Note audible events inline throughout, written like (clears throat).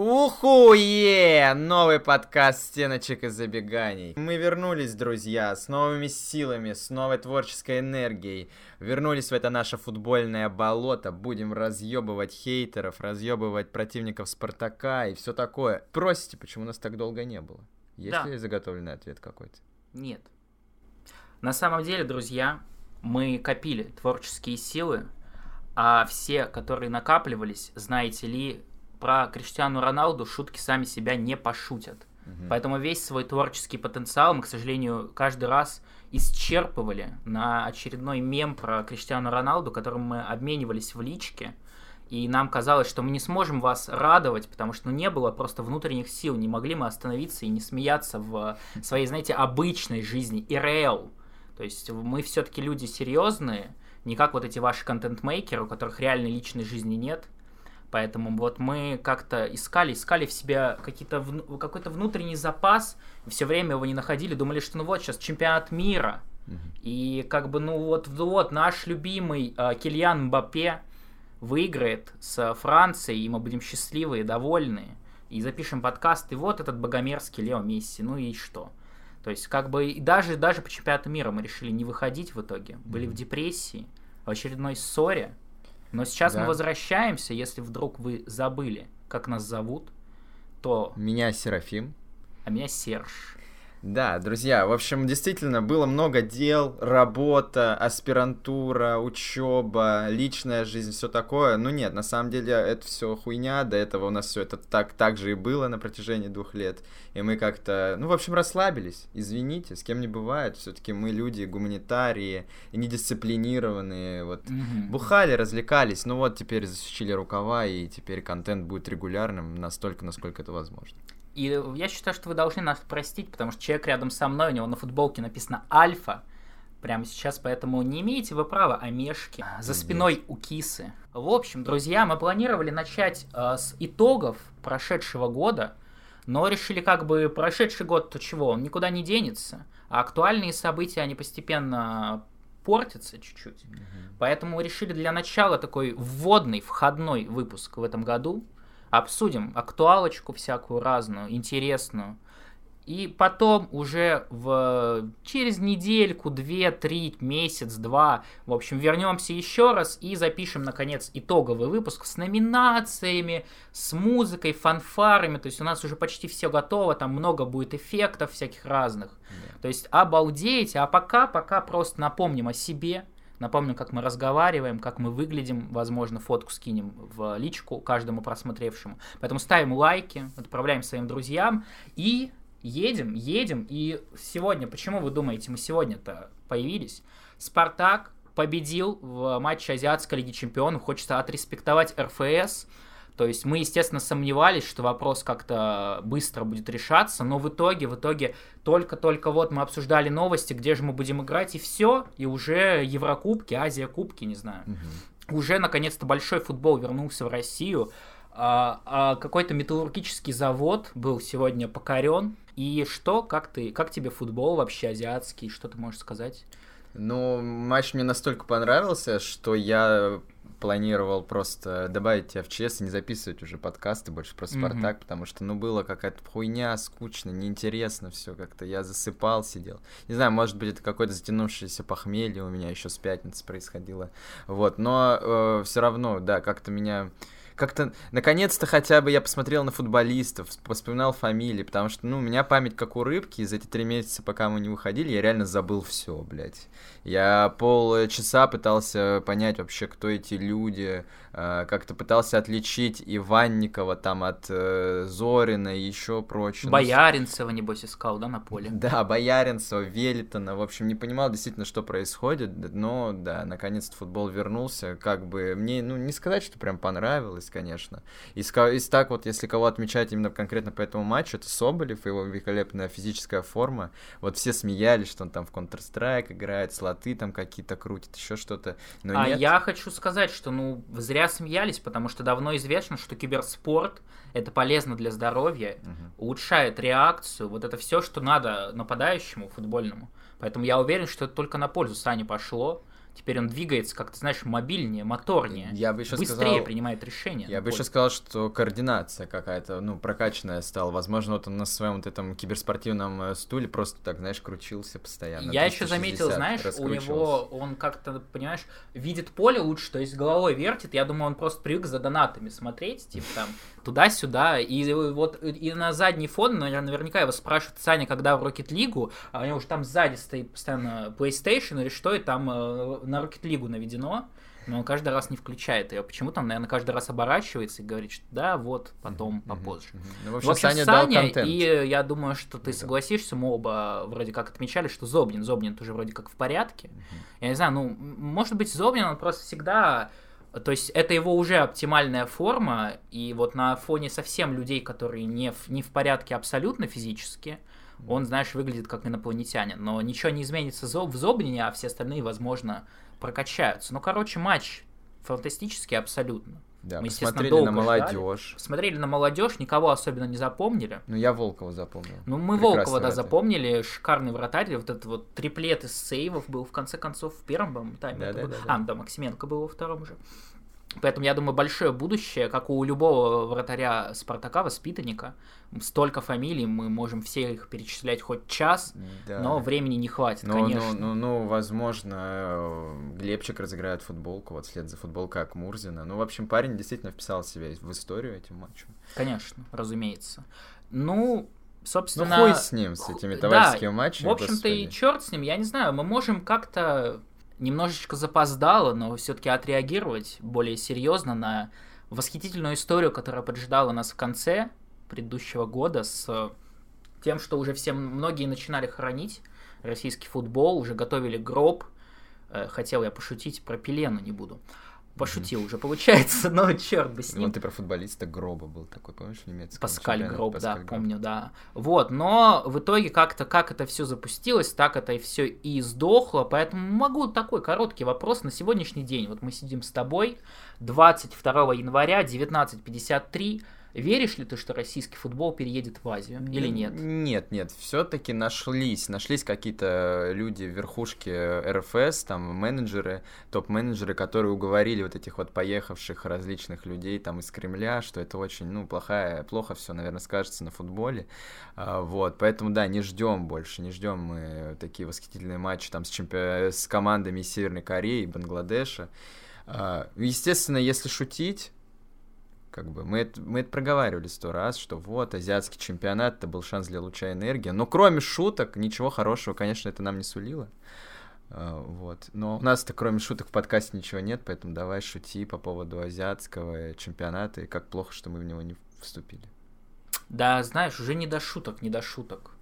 Ухуе! Новый подкаст стеночек и забеганий. Мы вернулись, друзья, с новыми силами, с новой творческой энергией. Вернулись в это наше футбольное болото. Будем разъебывать хейтеров, разъебывать противников Спартака и все такое. Просите, почему нас так долго не было? Есть Да. ли заготовленный ответ какой-то? Нет. На самом деле, друзья, мы копили творческие силы, а все, которые накапливались, знаете ли, про Криштиану Роналду шутки сами себя не пошутят. Поэтому весь свой творческий потенциал мы, к сожалению, каждый раз исчерпывали на очередной мем про Криштиану Роналду, которым мы обменивались в личке. И нам казалось, что мы не сможем вас радовать, потому что ну, не было просто внутренних сил, не могли мы остановиться и не смеяться в своей, знаете, обычной жизни, ИРЛ. То есть мы все-таки люди серьезные, не как вот эти ваши контент-мейкеры, у которых реальной личной жизни нет. Поэтому вот мы как-то искали, искали в себе какие-то какой-то внутренний запас, все время его не находили, думали, что ну вот сейчас чемпионат мира, и как бы ну вот, вот наш любимый э, Кильян Мбаппе выиграет с Францией, и мы будем счастливы и довольны, и запишем подкаст, и вот этот богомерзкий Лео Месси, ну и что? То есть как бы и даже, даже по чемпионату мира мы решили не выходить в итоге, были в депрессии, в очередной ссоре, но сейчас Да. мы возвращаемся, если вдруг вы забыли, как нас зовут, то... Меня Серафим. А меня Серж. Да, друзья, в общем, действительно было много дел, работа, аспирантура, учеба, личная жизнь, все такое. Ну нет, на самом деле это все хуйня, до этого у нас все это так, так же и было на протяжении двух лет. И мы как-то, ну, в общем, расслабились. Извините, с кем не бывает. Все-таки мы люди гуманитарии недисциплинированные. Вот Мгм. Бухали, развлекались, ну вот теперь засучили рукава, и теперь контент будет регулярным настолько, насколько это возможно. И я считаю, что вы должны нас простить, потому что человек рядом со мной, у него на футболке написано «Альфа», прямо сейчас, поэтому не имеете вы права о мешке за спиной у кисы. В общем, друзья, мы планировали начать э, с итогов прошедшего года, но решили как бы прошедший год, то чего, он никуда не денется, а актуальные события, они постепенно портятся чуть-чуть. Поэтому мы решили для начала такой вводный, входной выпуск в этом году. Обсудим актуалочку всякую разную, интересную. И потом уже в... через недельку, две, три, месяц, два, в общем, вернемся еще раз и запишем, наконец, итоговый выпуск с номинациями, с музыкой, фанфарами. То есть у нас уже почти все готово, там много будет эффектов всяких разных. То есть обалдеть, а пока, пока просто напомним о себе, напомним, как мы разговариваем, как мы выглядим, возможно, фотку скинем в личку каждому просмотревшему. Поэтому ставим лайки, отправляем своим друзьям и едем, едем. И сегодня, почему вы думаете, мы сегодня-то появились? Спартак победил в матче Азиатской Лиги Чемпионов, хочется отреспектовать РФС, то есть мы, естественно, сомневались, что вопрос как-то быстро будет решаться, но в итоге, в итоге только-только вот мы обсуждали новости, где же мы будем играть, и все, и уже Еврокубки, Азия Кубки, не знаю. Уже наконец-то большой футбол вернулся в Россию. А, а какой-то металлургический завод был сегодня покорен. И что, как ты, как тебе футбол вообще азиатский, что ты можешь сказать? Ну, матч мне настолько понравился, что я планировал просто добавить тебя в ЧС и не записывать уже подкасты больше про. Спартак, потому что, ну, было какая-то хуйня, скучно, неинтересно все как-то. Я засыпал, сидел. Не знаю, может быть, это какое-то затянувшееся похмелье у меня еще с пятницы происходило. Вот, но все равно, да, как-то меня как-то, наконец-то хотя бы я посмотрел на футболистов, вспоминал фамилии, потому что, ну, у меня память как у рыбки, за эти три месяца, пока мы не выходили, я реально забыл все, блядь. Я полчаса пытался понять вообще, кто эти люди, как-то пытался отличить Иванникова там от э, Зорина и еще прочее. Ну, Бояринцева, небось, искал, да, на поле? (laughs) да, Бояринцева, Велитона, в общем, не понимал действительно, что происходит, но, да, наконец-то футбол вернулся, как бы, мне, ну, не сказать, что прям понравилось, конечно. Ка- из так вот, если кого отмечать именно конкретно по этому матчу, это Соболев, его великолепная физическая форма, вот все смеялись, что он там в Counter-Strike играет, слоты там какие-то крутит, еще что-то, но а нет. я хочу сказать, что ну зря смеялись, потому что давно известно, что киберспорт это полезно для здоровья, Мгм. улучшает реакцию, вот это все, что надо нападающему футбольному. Поэтому я уверен, что это только на пользу Сане пошло. Теперь он двигается как-то, знаешь, мобильнее, моторнее. Я бы еще быстрее сказал, принимает решения. Я бы еще сказал, что координация какая-то, ну, прокачанная стала. Возможно, вот он на своем вот этом киберспортивном э, стуле просто так, знаешь, крутился постоянно. Я еще 360 заметил, знаешь, у него он как-то, понимаешь, видит поле лучше, то есть головой вертит. Я думаю, он просто привык за донатами смотреть, типа там туда-сюда. И вот и на задний фон, наверняка его спрашивают Саня, когда в Rocket League, а у него уже там сзади стоит постоянно PlayStation или что, и там э, на Rocket League наведено. Но он каждый раз не включает ее. Почему-то он, наверное, каждый раз оборачивается и говорит, что да, вот, потом, попозже. Ну, в В общем, общем, Саня, Саня, и я думаю, что ты Да. согласишься, мы оба вроде как отмечали, что Зобнин, Зобнин тоже вроде как в порядке. Я не знаю, ну, может быть, Зобнин, он просто всегда... То есть это его уже оптимальная форма, и вот на фоне совсем людей, которые не в, не в порядке абсолютно физически, он, знаешь, выглядит как инопланетянин. Но ничего не изменится в Зобнине, а все остальные, возможно, прокачаются. Ну, короче, матч фантастический абсолютно. Да, мы, посмотрели долго на ждали. молодежь. Смотрели на молодежь, никого особенно не запомнили. Ну, я Волкова запомнил. Ну, мы Прекрасный Волкова, да, вратарь. запомнили, шикарный вратарь, вот этот вот триплет из сейвов был, в конце концов, в первом, по-моему, тайме. Да, да, был. да, да. А, да, Максименко был во втором уже. Поэтому, я думаю, большое будущее, как у любого вратаря Спартака, воспитанника. Столько фамилий, мы можем все их перечислять хоть час, Да. но времени не хватит, Ну, конечно. ну, ну, ну, возможно, э, Глебчик разыграет футболку, вот вслед за футболкой Акмурзина. Ну, в общем, парень действительно вписал себя в историю этим матчем. Конечно, разумеется. Ну, собственно... Ну, хуй с ним, с этими да, товарищескими матчами. В общем-то, и черт с ним, я не знаю, мы можем как-то немножечко запоздало, но все-таки отреагировать более серьезно на восхитительную историю, которая поджидала нас в конце предыдущего года с тем, что уже все многие начинали хоронить российский футбол, уже готовили гроб. Э, Хотел я пошутить про Пелену, не буду. Пошутил уже, получается, (laughs) но черт бы с ним. Вот ты про футболиста Гроба был такой, помнишь, в немецком Паскаль? Гроб, да, Паскаль Гроб. помню, да. Вот, но в итоге как-то, как это все запустилось, так это и все и сдохло, поэтому могу такой короткий вопрос на сегодняшний день. Вот мы сидим с тобой 22 января, 19.53. Веришь ли ты, что российский футбол переедет в Азию или нет? Нет, нет, все-таки нашлись, нашлись какие-то люди в верхушке РФС, там менеджеры, топ-менеджеры, которые уговорили вот этих вот поехавших различных людей там из Кремля, что это очень, ну, плохая, плохо все, наверное, скажется на футболе, А, вот, поэтому, да, не ждем больше, не ждем мы такие восхитительные матчи там с, чемпи... с командами Северной Кореи и Бангладеша. А, Естественно, если шутить, как бы мы это, мы это проговаривали сто раз, что вот азиатский чемпионат это был шанс для луча энергии. Но кроме шуток, ничего хорошего, конечно, это нам не сулило. А, Вот. Но у нас-то кроме шуток в подкасте ничего нет, поэтому давай шути по поводу азиатского чемпионата и как плохо, что мы в него не вступили. Да, знаешь, уже не до шуток, не до шуток.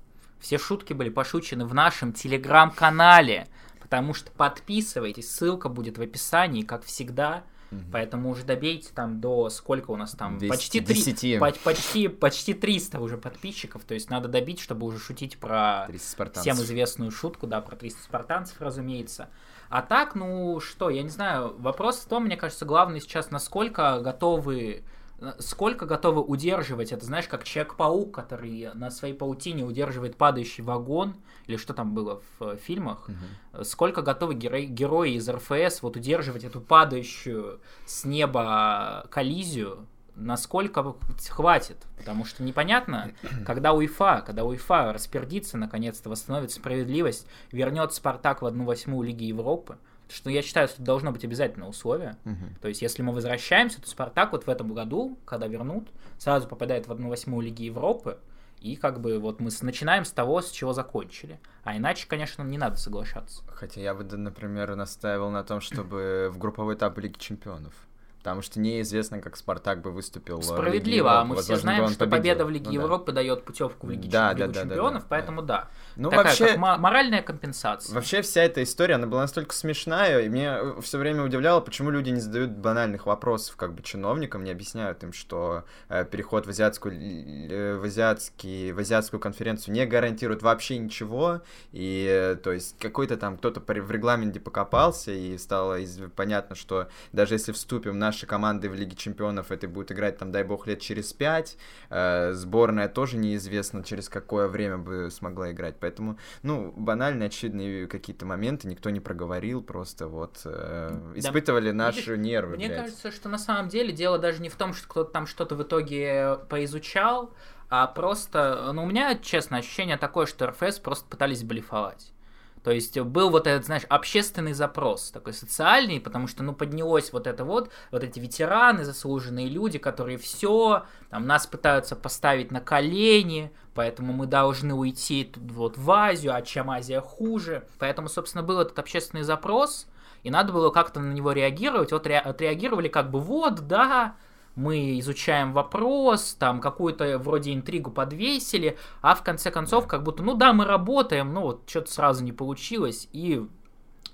Все шутки были пошучены в нашем телеграм-канале, потому что подписывайтесь, ссылка будет в описании, как всегда. Мгм. Поэтому уже добейте там до сколько у нас там 200, почти три- 10. по- почти почти 300 уже подписчиков, то есть надо добить, чтобы уже шутить про 30 спартанцев. всем известную шутку, да, про 300 спартанцев, разумеется. А так, ну что, я не знаю, вопрос в том, мне кажется, главный сейчас, насколько готовы сколько готовы удерживать, это знаешь, как Человек-паук, который на своей паутине удерживает падающий вагон, или что там было в э, фильмах, Мгм. сколько готовы герои, герои из РФС вот удерживать эту падающую с неба коллизию, насколько хватит, потому что непонятно, (clears throat) когда УЕФА, когда УЕФА распердится, наконец-то восстановит справедливость, вернет Спартак в одну восьмую Лиги Европы, что я считаю, что это должно быть обязательное условие. Мгм. То есть, если мы возвращаемся, то Спартак вот в этом году, когда вернут, сразу попадает в одну восьмую Лиги Европы, и как бы вот мы начинаем с того, с чего закончили. А иначе, конечно, не надо соглашаться. Хотя я бы, да, например, настаивал на том, чтобы в групповой этап Лиги Чемпионов. Потому что неизвестно, как Спартак бы выступил. в Лиге Справедливо, а мы все Возможно, бы знаем, что победа в Лиге Ну да. Европы дает путевку в Лиге Да, Чем- да, Лигу да, да, Чемпионов, да, поэтому да. Ну, Такая вообще, как мо- моральная компенсация. Вообще вся эта история, она была настолько смешная, и меня все время удивляло, почему люди не задают банальных вопросов как бы чиновникам, не объясняют им, что э, переход в азиатскую, э, в, азиатский, в азиатскую конференцию не гарантирует вообще ничего, и э, то есть какой-то там кто-то в регламенте покопался, и стало из- понятно, что даже если вступим, наш нашей командой в Лиге Чемпионов этой будет играть, там, дай бог, лет через пять. Э, сборная тоже неизвестно, через какое время бы смогла играть. Поэтому, ну, банальные, очевидные какие-то моменты никто не проговорил, просто вот э, испытывали да, наши видишь, нервы. Мне блядь. кажется, что на самом деле дело даже не в том, что кто-то там что-то в итоге поизучал, а просто, ну, у меня, честно, ощущение такое, что РФС просто пытались блефовать. То есть был вот этот, знаешь, общественный запрос, такой социальный, потому что, ну, поднялось вот это вот, вот эти ветераны, заслуженные люди, которые все, там, нас пытаются поставить на колени, поэтому мы должны уйти тут вот в Азию, а чем Азия хуже. Поэтому, собственно, был этот общественный запрос, и надо было как-то на него реагировать. Вот ре- отреагировали как бы, вот, да, мы изучаем вопрос, там какую-то вроде интригу подвесили, а в конце концов как будто, ну да, мы работаем, но вот что-то сразу не получилось, и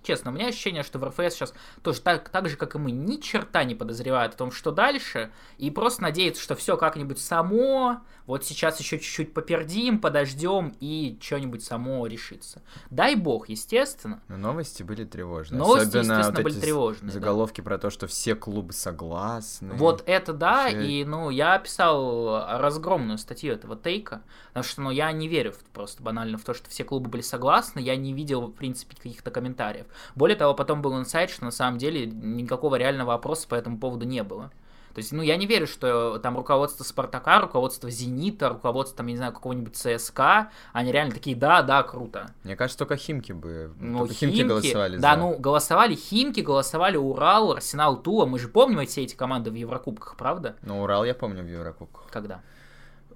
честно, у меня ощущение, что в РФС сейчас тоже так, так же, как и мы, ни черта не подозревают о том, что дальше, и просто надеются, что все как-нибудь само, вот сейчас еще чуть-чуть попердим, подождем, и что-нибудь само решится. Дай бог, естественно. Но новости были тревожные. Новости, Особенно естественно, вот были тревожные. Заголовки да. про то, что все клубы согласны. Вот это да, Вообще... и, ну, я писал разгромную статью этого тейка, потому что, ну, я не верю просто банально в то, что все клубы были согласны, я не видел, в принципе, каких-то комментариев. Более того, потом был инсайт, что на самом деле никакого реального вопроса по этому поводу не было. То есть, ну, я не верю, что там руководство Спартака, руководство Зенита, руководство, там, я не знаю, какого-нибудь ЦСКА, они реально такие, да, да, круто. Мне кажется, только Химки бы, ну, только Химки, химки голосовали Да, за... ну, голосовали Химки, голосовали Урал, Арсенал, Тула, мы же помним все эти команды в Еврокубках, правда? Ну, Урал я помню в Еврокубках. Когда?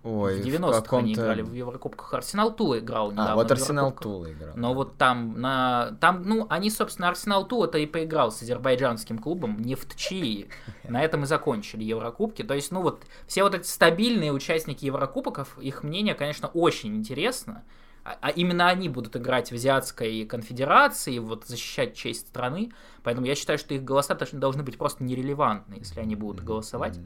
Ой, в 90-х они играли в Еврокубках. Арсенал Тула играл недавно. А, вот Арсенал Тула играл. Но да. вот там, на, там, ну, они, собственно, Арсенал Тула-то и поиграл с азербайджанским клубом Нефтчи. (laughs) На этом и закончили Еврокубки. То есть, ну, вот все вот эти стабильные участники Еврокубков, их мнение, конечно, очень интересно. А, а именно они будут играть в Азиатской конфедерации, вот защищать честь страны. Поэтому я считаю, что их голоса должны быть просто нерелевантны, если они будут голосовать.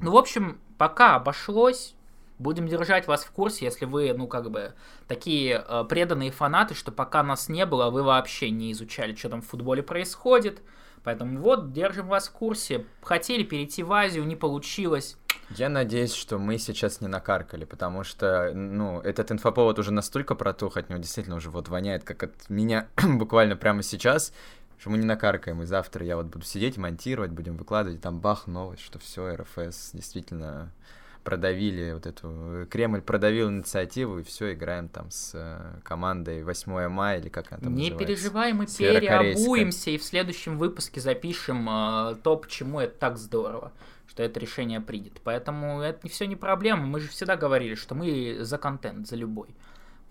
Ну, в общем, пока обошлось Будем держать вас в курсе, если вы, ну, как бы, такие э, преданные фанаты, что пока нас не было, вы вообще не изучали, что там в футболе происходит. Поэтому вот, держим вас в курсе. Хотели перейти в Азию, не получилось. Я надеюсь, что мы сейчас не накаркали, потому что, ну, этот инфоповод уже настолько протух, от него действительно уже вот воняет, как от меня (clears throat) буквально прямо сейчас, что мы не накаркаем, и завтра я вот буду сидеть, монтировать, будем выкладывать, и там бах, новость, что все, РФС действительно продавили вот эту... Кремль продавил инициативу, и все, играем там с э, командой 8 мая, или как она там Не называется? переживай, мы переобуемся, и в следующем выпуске запишем э, то, почему это так здорово что это решение придет. Поэтому это все не проблема. Мы же всегда говорили, что мы за контент, за любой.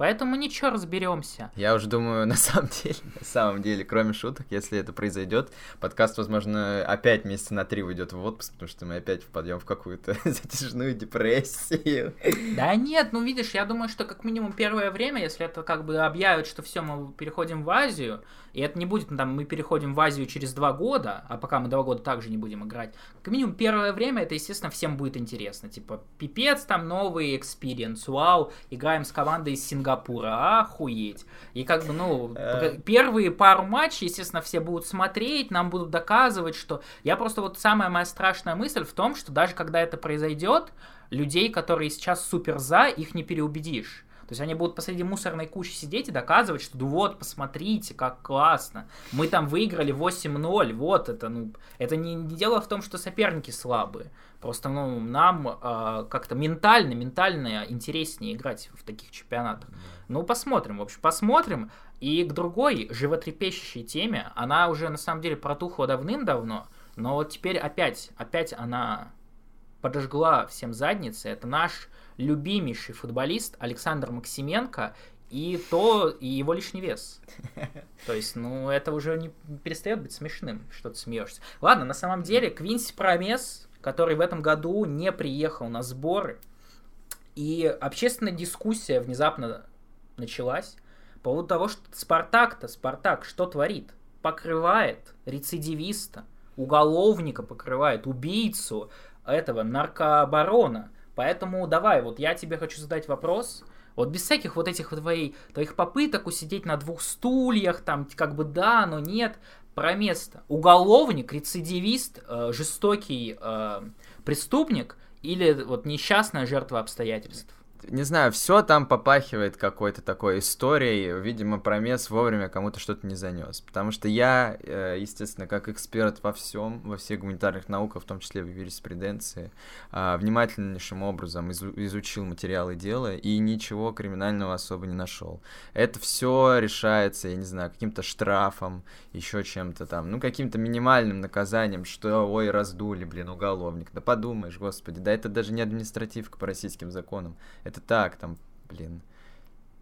Поэтому ничего, разберемся. Я уже думаю, (laughs) на самом деле, на самом деле, кроме шуток, если это произойдет, подкаст, возможно, опять месяца на три уйдет в отпуск, потому что мы опять впадем в какую-то (laughs) затяжную депрессию. Да нет, ну видишь, я думаю, что как минимум первое время, если это как бы объявят, что все, мы переходим в Азию, и это не будет, ну, там, мы переходим в Азию через два года, а пока мы два года также не будем играть. Как минимум первое время это, естественно, всем будет интересно. Типа, пипец, там новый experience, вау, играем с командой из Сингапура, охуеть. И как бы, ну, э. первые пару матчей, естественно, все будут смотреть, нам будут доказывать, что... Я просто вот самая моя страшная мысль в том, что даже когда это произойдет, людей, которые сейчас супер за, их не переубедишь. То есть они будут посреди мусорной кучи сидеть и доказывать, что ну вот, посмотрите, как классно. Мы там выиграли 8-0, вот это, ну, это не, не дело в том, что соперники слабые. Просто, ну, нам э, как-то ментально, ментально интереснее играть в таких чемпионатах. Ну, посмотрим, в общем, посмотрим. И к другой животрепещущей теме, она уже на самом деле протухла давным-давно, но вот теперь опять, опять она подожгла всем задницы. Это наш любимейший футболист Александр Максименко и то, и его лишний вес. (laughs) То есть, ну, это уже не перестает быть смешным, что ты смеешься. Ладно, на самом деле, Квинси Промес, который в этом году не приехал на сборы, и общественная дискуссия внезапно началась по поводу того, что Спартак-то, Спартак, что творит? Покрывает рецидивиста, уголовника покрывает, убийцу этого наркооборона – Поэтому давай, вот я тебе хочу задать вопрос. Вот без всяких вот этих вот твоих, твоих попыток усидеть на двух стульях, там как бы да, но нет. про место. Уголовник, рецидивист, э, жестокий э, преступник или вот несчастная жертва обстоятельств не знаю, все там попахивает какой-то такой историей. Видимо, промес вовремя кому-то что-то не занес. Потому что я, э, естественно, как эксперт во всем, во всех гуманитарных науках, в том числе в юриспруденции, а, внимательнейшим образом изучил материалы дела и ничего криминального особо не нашел. Это все решается, я не знаю, каким-то штрафом, еще чем-то там, ну, каким-то минимальным наказанием, что, ой, раздули, блин, уголовник. Да подумаешь, господи, да это даже не административка по российским законам так, там, блин,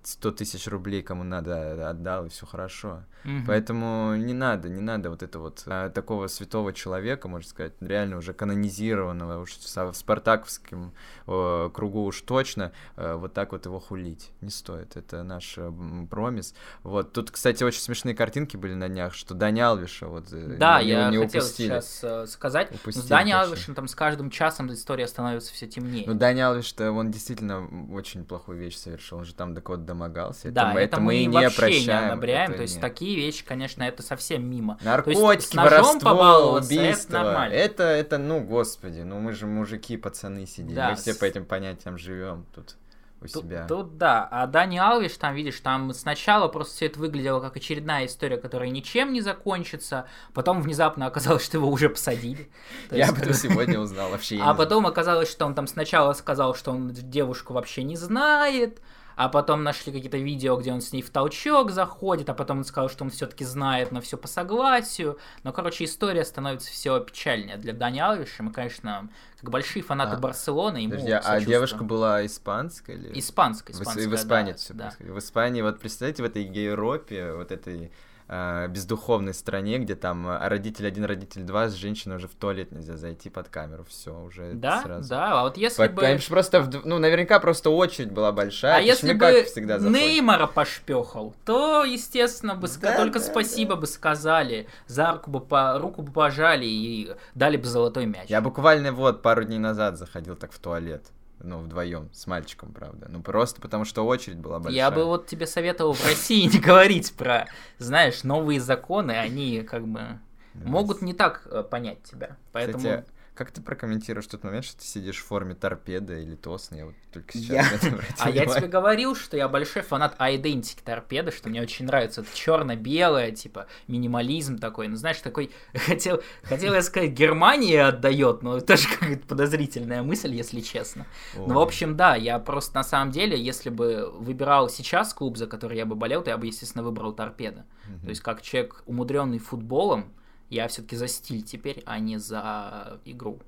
100 тысяч рублей кому надо отдал, и все хорошо. Угу. Поэтому не надо, не надо вот это вот а, такого святого человека, можно сказать, реально уже канонизированного, уж в спартаковском о, кругу уж точно, а, вот так вот его хулить. Не стоит, это наш а, промис. Вот, тут, кстати, очень смешные картинки были на днях, что Дани Алвиша вот э, Да, не, я не хотел упустили. сейчас э, сказать, упустили, с Дани Алвишем там с каждым часом история становится все темнее. Ну, Дани Алвиш-то, он действительно очень плохую вещь совершил, он же там до кого-то домогался. Да, это, это, это мы, мы не вообще прощаем. не одобряем, то есть нет. такие вещи, конечно, это совсем мимо. Наркотики, воровство, убийство. Это, нормально. это, это, ну, господи, ну мы же мужики, пацаны сидим, да, мы все по этим понятиям живем тут у тут, себя. Тут да. А Дани Алвиш, там, видишь, там сначала просто все это выглядело как очередная история, которая ничем не закончится. Потом внезапно оказалось, что его уже посадили. (laughs) Я об этом (laughs) сегодня узнал вообще. А потом оказалось, что он там сначала сказал, что он девушку вообще не знает а потом нашли какие-то видео, где он с ней в толчок заходит, а потом он сказал, что он все-таки знает, но все по согласию. Но, короче, история становится все печальнее для Дани Алвиша. Мы, конечно, как большие фанаты а, Барселоны, ему Подожди, а девушка была испанская или? Испанская, испанская, В, в Испании да, все да. В Испании, вот представляете, в этой Европе, вот этой э, бездуховной стране, где там э, родитель один, родитель два, с женщиной уже в туалет нельзя зайти под камеру, все уже да, сразу. Да, а вот если По, бы... Просто, в, ну, наверняка просто очередь была большая. А если бы всегда Неймара пошпехал, то, естественно, бы да, только да, спасибо да. бы сказали, за руку бы, по, руку бы пожали и дали бы золотой мяч. Я буквально вот пару дней назад заходил так в туалет ну, вдвоем, с мальчиком, правда. Ну, просто потому что очередь была большая. Я бы вот тебе советовал в России не говорить про, знаешь, новые законы, они как бы могут не так э, понять тебя. Поэтому... Кстати, как ты прокомментируешь тот момент, что ты сидишь в форме торпеда или тосна? Я вот только сейчас я... А я тебе говорил, что я большой фанат айдентики торпеды, что мне очень нравится. Это черно-белое, типа, минимализм такой. Ну, знаешь, такой... (laughs) Хотел, хотел я сказать, Германия отдает, но тоже какая-то подозрительная мысль, если честно. Ой. Ну, в общем, да, я просто на самом деле, если бы выбирал сейчас клуб, за который я бы болел, то я бы, естественно, выбрал торпеда. Угу. То есть, как человек, умудренный футболом, я все-таки за стиль теперь, а не за игру.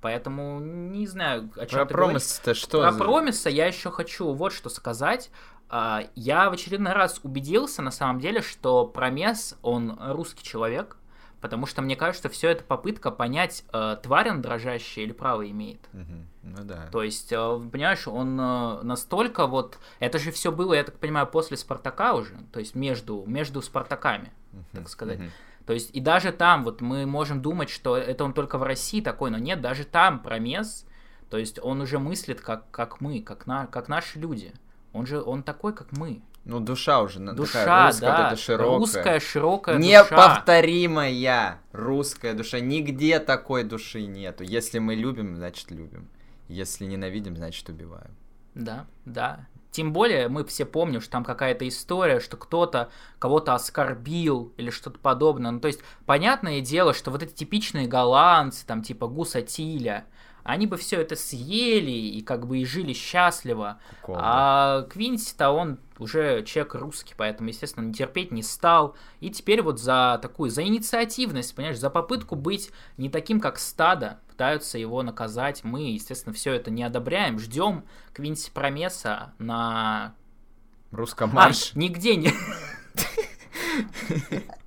Поэтому не знаю, о чем Про промис-то что? Про за... промиса я еще хочу вот что сказать. А, я в очередной раз убедился, на самом деле, что Промес, он русский человек, потому что мне кажется, все это попытка понять, э, тварь он дрожащая или право имеет. Угу. Ну да. То есть, э, понимаешь, он э, настолько вот... Это же все было, я так понимаю, после Спартака уже, то есть между, между Спартаками, угу. так сказать. Угу. То есть и даже там вот мы можем думать, что это он только в России такой, но нет, даже там промес, то есть он уже мыслит как, как мы, как, на, как наши люди. Он же, он такой, как мы. Ну, душа уже душа, такая русская, да, вот широкая. Русская, широкая Неповторимая русская душа. Нигде такой души нету. Если мы любим, значит любим. Если ненавидим, значит убиваем. Да, да. Тем более мы все помним, что там какая-то история, что кто-то кого-то оскорбил или что-то подобное. Ну, то есть, понятное дело, что вот эти типичные голландцы, там, типа Гуса Тиля, они бы все это съели и как бы и жили счастливо. Кукол, а Квинси-то он уже человек русский, поэтому, естественно, не терпеть не стал. И теперь вот за такую, за инициативность, понимаешь, за попытку быть не таким, как стадо, пытаются его наказать. Мы, естественно, все это не одобряем. Ждем Квинси Промеса на... Русском марш. А, нигде не... (laughs)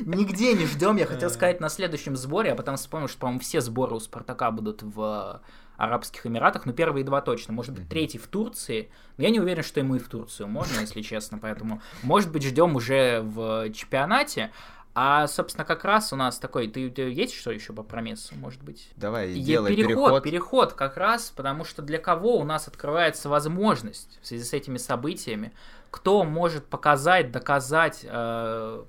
Нигде не ждем. Я хотел сказать на следующем сборе, а потом вспомнил, что, по-моему, все сборы у Спартака будут в Арабских Эмиратах. Ну, первые два точно. Может быть, третий в Турции. Но я не уверен, что ему и в Турцию можно, если честно. Поэтому, может быть, ждем уже в чемпионате. А, собственно, как раз у нас такой, ты, ты есть что еще по промесу, может быть? Давай, и делай переход, переход. Переход как раз, потому что для кого у нас открывается возможность в связи с этими событиями, кто может показать, доказать э,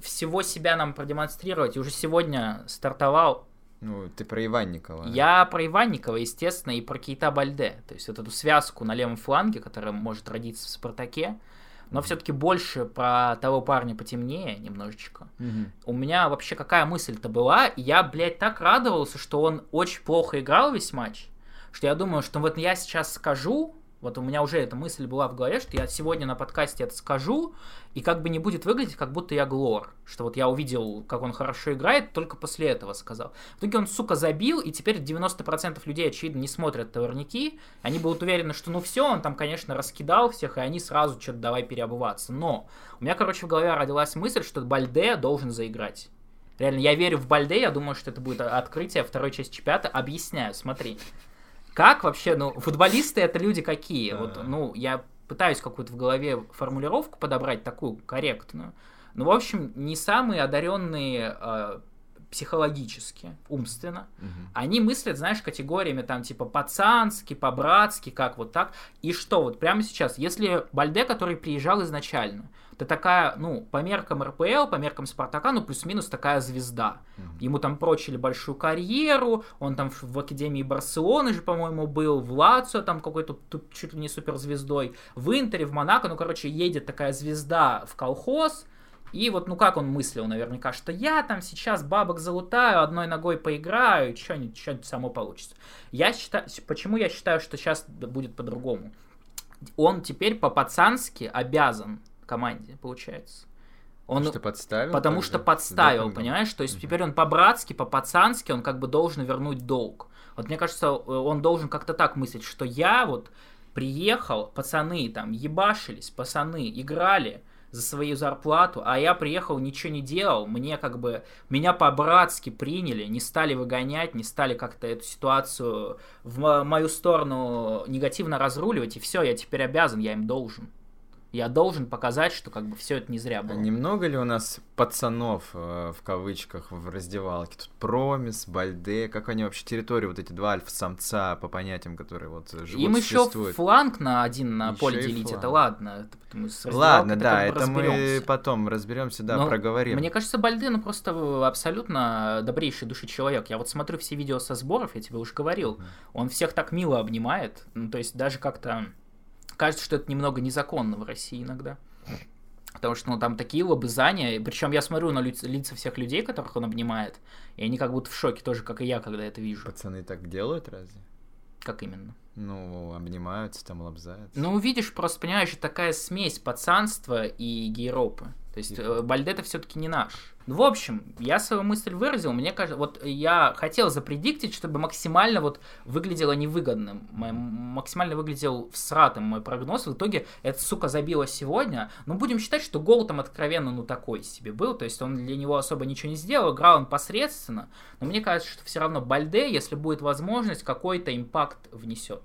всего себя нам продемонстрировать. И уже сегодня стартовал ну, ты про Иванникова. Я про Иванникова, естественно, и про Кейта Бальде. То есть вот эту связку на левом фланге, которая может родиться в Спартаке. Но все-таки больше про того парня потемнее немножечко. Мгм. У меня вообще какая мысль-то была? Я, блядь, так радовался, что он очень плохо играл весь матч, что я думаю, что вот я сейчас скажу, вот у меня уже эта мысль была в голове, что я сегодня на подкасте это скажу, и как бы не будет выглядеть, как будто я глор. Что вот я увидел, как он хорошо играет, только после этого сказал. В итоге он, сука, забил, и теперь 90% людей, очевидно, не смотрят товарники. Они будут уверены, что ну все, он там, конечно, раскидал всех, и они сразу что-то давай переобуваться. Но у меня, короче, в голове родилась мысль, что Бальде должен заиграть. Реально, я верю в Бальде, я думаю, что это будет открытие второй части чемпионата. Объясняю, смотри. Как вообще, ну, футболисты это люди какие? Вот, ну, я пытаюсь какую-то в голове формулировку подобрать такую корректную. Ну, в общем, не самые одаренные э, психологически, умственно. Мгм. Они мыслят, знаешь, категориями там типа пацански, по-братски, как вот так. И что вот прямо сейчас, если Бальде, который приезжал изначально, это такая, ну, по меркам РПЛ, по меркам Спартака, ну, плюс-минус такая звезда. Мгм. Ему там прочили большую карьеру, он там в, Академии Барселоны же, по-моему, был, в Лацио там какой-то чуть ли не суперзвездой, в Интере, в Монако, ну, короче, едет такая звезда в колхоз, и вот, ну, как он мыслил наверняка, что я там сейчас бабок залутаю, одной ногой поиграю, что-нибудь, что-нибудь само получится. Я считаю, почему я считаю, что сейчас будет по-другому? Он теперь по-пацански обязан команде, получается. Он, Потому что подставил? Потому так что подставил, был? понимаешь? То есть Мгм. теперь он по-братски, по-пацански, он как бы должен вернуть долг. Вот мне кажется, э, он должен как-то так мыслить, что я вот приехал, пацаны там ебашились, пацаны играли за свою зарплату, а я приехал, ничего не делал, мне как бы, меня по-братски приняли, не стали выгонять, не стали как-то эту ситуацию в мо- мою сторону негативно разруливать, и все, я теперь обязан, я им должен. Я должен показать, что как бы все это не зря А было. немного ли у нас пацанов, э, в кавычках, в раздевалке? Тут Промис, Бальде, как они вообще территорию, вот эти два альфа-самца, по понятиям, которые вот живут, Им еще фланг на один на Ещё поле делить, фланг. это ладно. Это Ладно, да, это мы потом разберемся, да, Но проговорим. Мне кажется, Бальды, ну просто абсолютно добрейший души человек. Я вот смотрю все видео со сборов, я тебе уже говорил, он всех так мило обнимает, ну то есть даже как-то кажется, что это немного незаконно в России иногда. Потому что, ну, там такие лобызания, причем я смотрю на лиц- лица всех людей, которых он обнимает, и они как будто в шоке тоже, как и я, когда это вижу. Пацаны так делают разве? Как именно? Ну, обнимаются, там лобзаются. Ну, видишь, просто понимаешь, такая смесь пацанства и гейропы. То есть И- э, Бальдета все-таки не наш. Ну, в общем, я свою мысль выразил. Мне кажется, вот я хотел запредиктить, чтобы максимально вот выглядело невыгодным. Максимально выглядел всратым мой прогноз. В итоге эта сука забила сегодня. Ну, будем считать, что гол там откровенно ну такой себе был. То есть он для него особо ничего не сделал. Играл он посредственно. Но мне кажется, что все равно Бальде, если будет возможность, какой-то импакт внесет.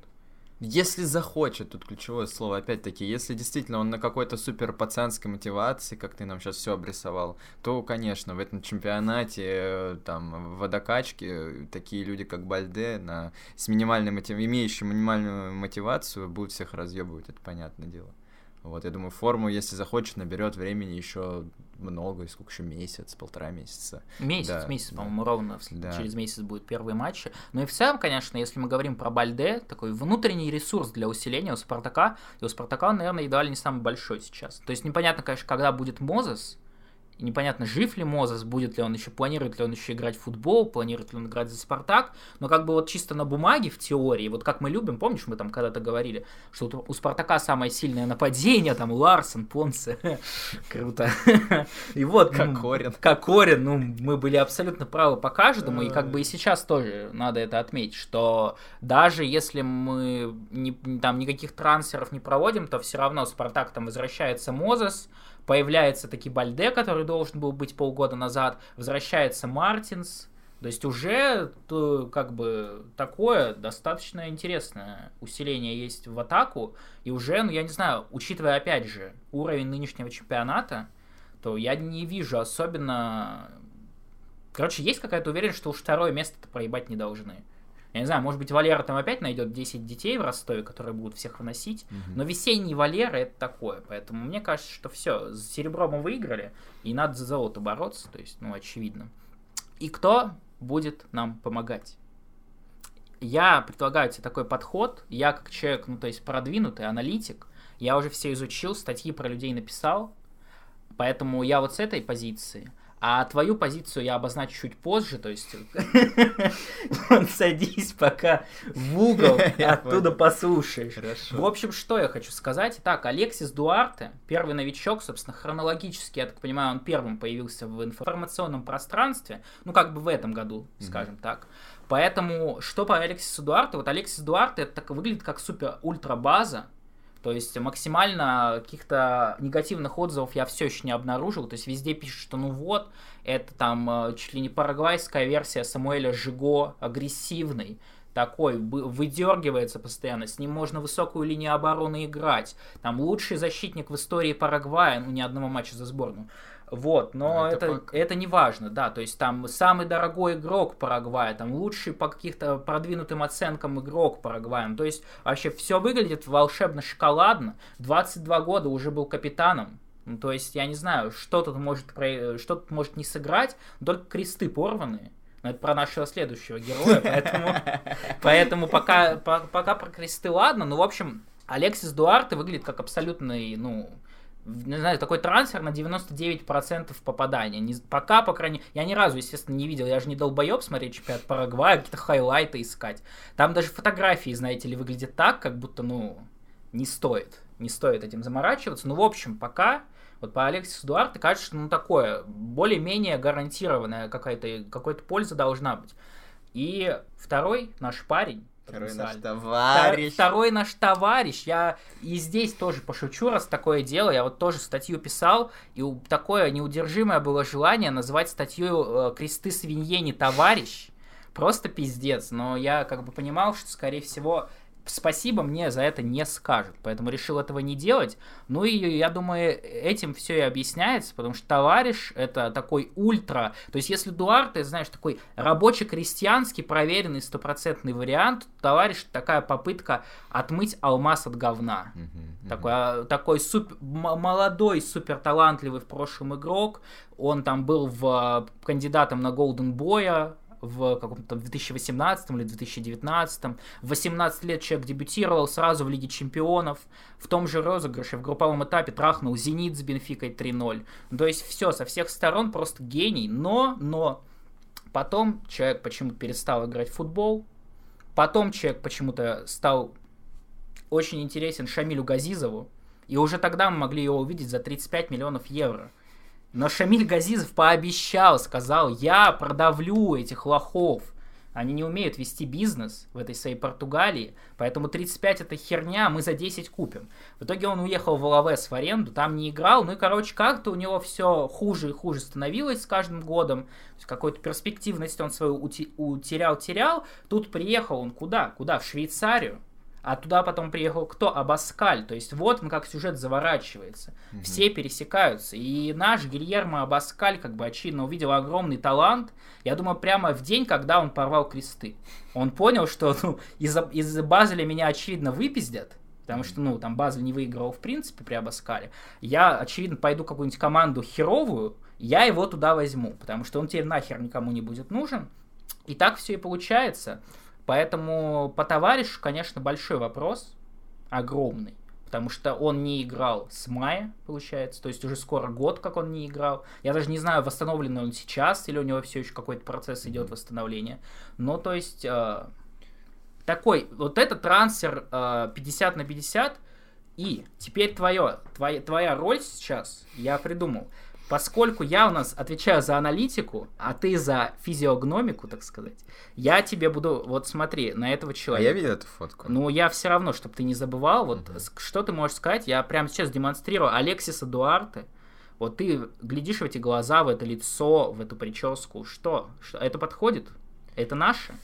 Если захочет, тут ключевое слово, опять-таки, если действительно он на какой-то супер пацанской мотивации, как ты нам сейчас все обрисовал, то, конечно, в этом чемпионате, э, там, в водокачке, э, такие люди, как Бальде, на, с минимальной мотив... имеющие минимальную мотивацию, будут всех разъебывать, это понятное дело. Вот, я думаю, форму, если захочет, наберет времени еще много, сколько еще месяц, полтора месяца. Месяц, Да, месяц, да. по-моему, ровно. Да. Через месяц будут первые матчи. Ну и в целом, конечно, если мы говорим про Бальде, такой внутренний ресурс для усиления у Спартака, и у Спартака он, наверное, едва ли не самый большой сейчас. То есть непонятно, конечно, когда будет Мозес, непонятно, жив ли Мозес, будет ли он еще, планирует ли он еще играть в футбол, планирует ли он играть за Спартак, но как бы вот чисто на бумаге, в теории, вот как мы любим, помнишь, мы там когда-то говорили, что у Спартака самое сильное нападение, там Ларсон, Понце, (laughs) круто. И вот, ну, Кокорин. Кокорин, ну, мы были абсолютно правы по каждому, и как бы и сейчас тоже надо это отметить, что даже если мы не, там никаких трансферов не проводим, то все равно Спартак там возвращается Мозес, появляется таки Бальде, который должен был быть полгода назад, возвращается Мартинс, то есть уже то, как бы такое достаточно интересное усиление есть в атаку, и уже, ну я не знаю, учитывая опять же уровень нынешнего чемпионата, то я не вижу особенно... Короче, есть какая-то уверенность, что уж второе место-то проебать не должны. Я не знаю, может быть, Валера там опять найдет 10 детей в Ростове, которые будут всех выносить. Но весенний Валера это такое. Поэтому мне кажется, что все, с серебром мы выиграли, и надо за золото бороться. То есть, ну, очевидно. И кто будет нам помогать? Я предлагаю тебе такой подход. Я как человек, ну, то есть продвинутый аналитик, я уже все изучил, статьи про людей написал. Поэтому я вот с этой позиции. А твою позицию я обозначу чуть позже, то есть (laughs) садись пока в угол, (laughs) оттуда послушаешь. В общем, что я хочу сказать. Так, Алексис Дуарте, первый новичок, собственно, хронологически, я так понимаю, он первым появился в информационном пространстве, ну, как бы в этом году, скажем так. Поэтому, что по Алексису Дуарте? Вот Алексис Дуарте это так выглядит как супер-ультра база, то есть максимально каких-то негативных отзывов я все еще не обнаружил. То есть везде пишут, что ну вот, это там э, чуть ли не парагвайская версия Самуэля Жиго, агрессивный такой, выдергивается постоянно, с ним можно высокую линию обороны играть. Там лучший защитник в истории Парагвая, ну, ни одного матча за сборную. Вот, но это, это, это не важно, да, то есть там самый дорогой игрок Парагвая, там лучший по каких-то продвинутым оценкам игрок Парагвая, то есть вообще все выглядит волшебно-шоколадно, 22 года уже был капитаном, ну, то есть я не знаю, что тут может, что тут может не сыграть, только кресты порванные, но это про нашего следующего героя, поэтому, (laughs) поэтому пока, пока про кресты ладно, ну, в общем, Алексис Дуарте выглядит как абсолютный, ну, не знаю, такой трансфер на 99% попадания. Не, пока, по крайней я ни разу, естественно, не видел, я же не долбоеб смотреть чемпионат Парагвая, какие-то хайлайты искать. Там даже фотографии, знаете ли, выглядят так, как будто, ну, не стоит, не стоит этим заморачиваться. Ну, в общем, пока, вот по Алексису Дуарте кажется, что, ну, такое, более-менее гарантированная какая-то, какая-то польза должна быть. И второй наш парень, Второй наш товарищ. Второй наш товарищ. Я и здесь тоже пошучу, раз такое дело. Я вот тоже статью писал, и такое неудержимое было желание назвать статью э, «Кресты свинье не товарищ». Просто пиздец. Но я как бы понимал, что, скорее всего, спасибо мне за это не скажут, поэтому решил этого не делать. Ну и я думаю, этим все и объясняется, потому что товарищ это такой ультра, то есть если Дуарте, знаешь, такой рабоче-крестьянский, проверенный стопроцентный вариант, товарищ такая попытка отмыть алмаз от говна. Такой, а, такой суп, молодой, супер талантливый в прошлом игрок, он там был в а, кандидатом на Golden Boy в каком-то 2018 или 2019. В 18 лет человек дебютировал сразу в Лиге Чемпионов. В том же розыгрыше в групповом этапе трахнул Зенит с Бенфикой 3-0. То есть все, со всех сторон просто гений. Но, но, потом человек почему-то перестал играть в футбол. Потом человек почему-то стал очень интересен Шамилю Газизову. И уже тогда мы могли его увидеть за 35 миллионов евро. Но Шамиль Газизов пообещал, сказал, я продавлю этих лохов. Они не умеют вести бизнес в этой своей Португалии, поэтому 35 это херня, мы за 10 купим. В итоге он уехал в Лавес в аренду, там не играл, ну и, короче, как-то у него все хуже и хуже становилось с каждым годом. Какую-то перспективность он свою утерял-терял. Тут приехал он куда? Куда? В Швейцарию а туда потом приехал кто? Абаскаль. То есть вот он как сюжет заворачивается. Угу. Все пересекаются. И наш Гильермо Абаскаль, как бы очевидно, увидел огромный талант. Я думаю, прямо в день, когда он порвал кресты. Он понял, что ну, из-за из Базеля меня, очевидно, выпиздят. Потому что, ну, там Базель не выиграл в принципе при Абаскале. Я, очевидно, пойду какую-нибудь команду херовую, я его туда возьму. Потому что он теперь нахер никому не будет нужен. И так все и получается. Поэтому по товарищу, конечно, большой вопрос, огромный. Потому что он не играл с мая, получается. То есть уже скоро год, как он не играл. Я даже не знаю, восстановлен он сейчас, или у него все еще какой-то процесс идет восстановления. Но то есть э, такой, вот этот трансфер э, 50 на 50. И теперь твое, твоя, твоя роль сейчас, я придумал поскольку я у нас отвечаю за аналитику, а ты за физиогномику, так сказать, я тебе буду, вот смотри, на этого человека. А я видел эту фотку. Ну, я все равно, чтобы ты не забывал, вот uh-huh. что ты можешь сказать, я прямо сейчас демонстрирую Алексиса Дуарте, вот ты глядишь в эти глаза, в это лицо, в эту прическу, что? что это подходит? Это наше?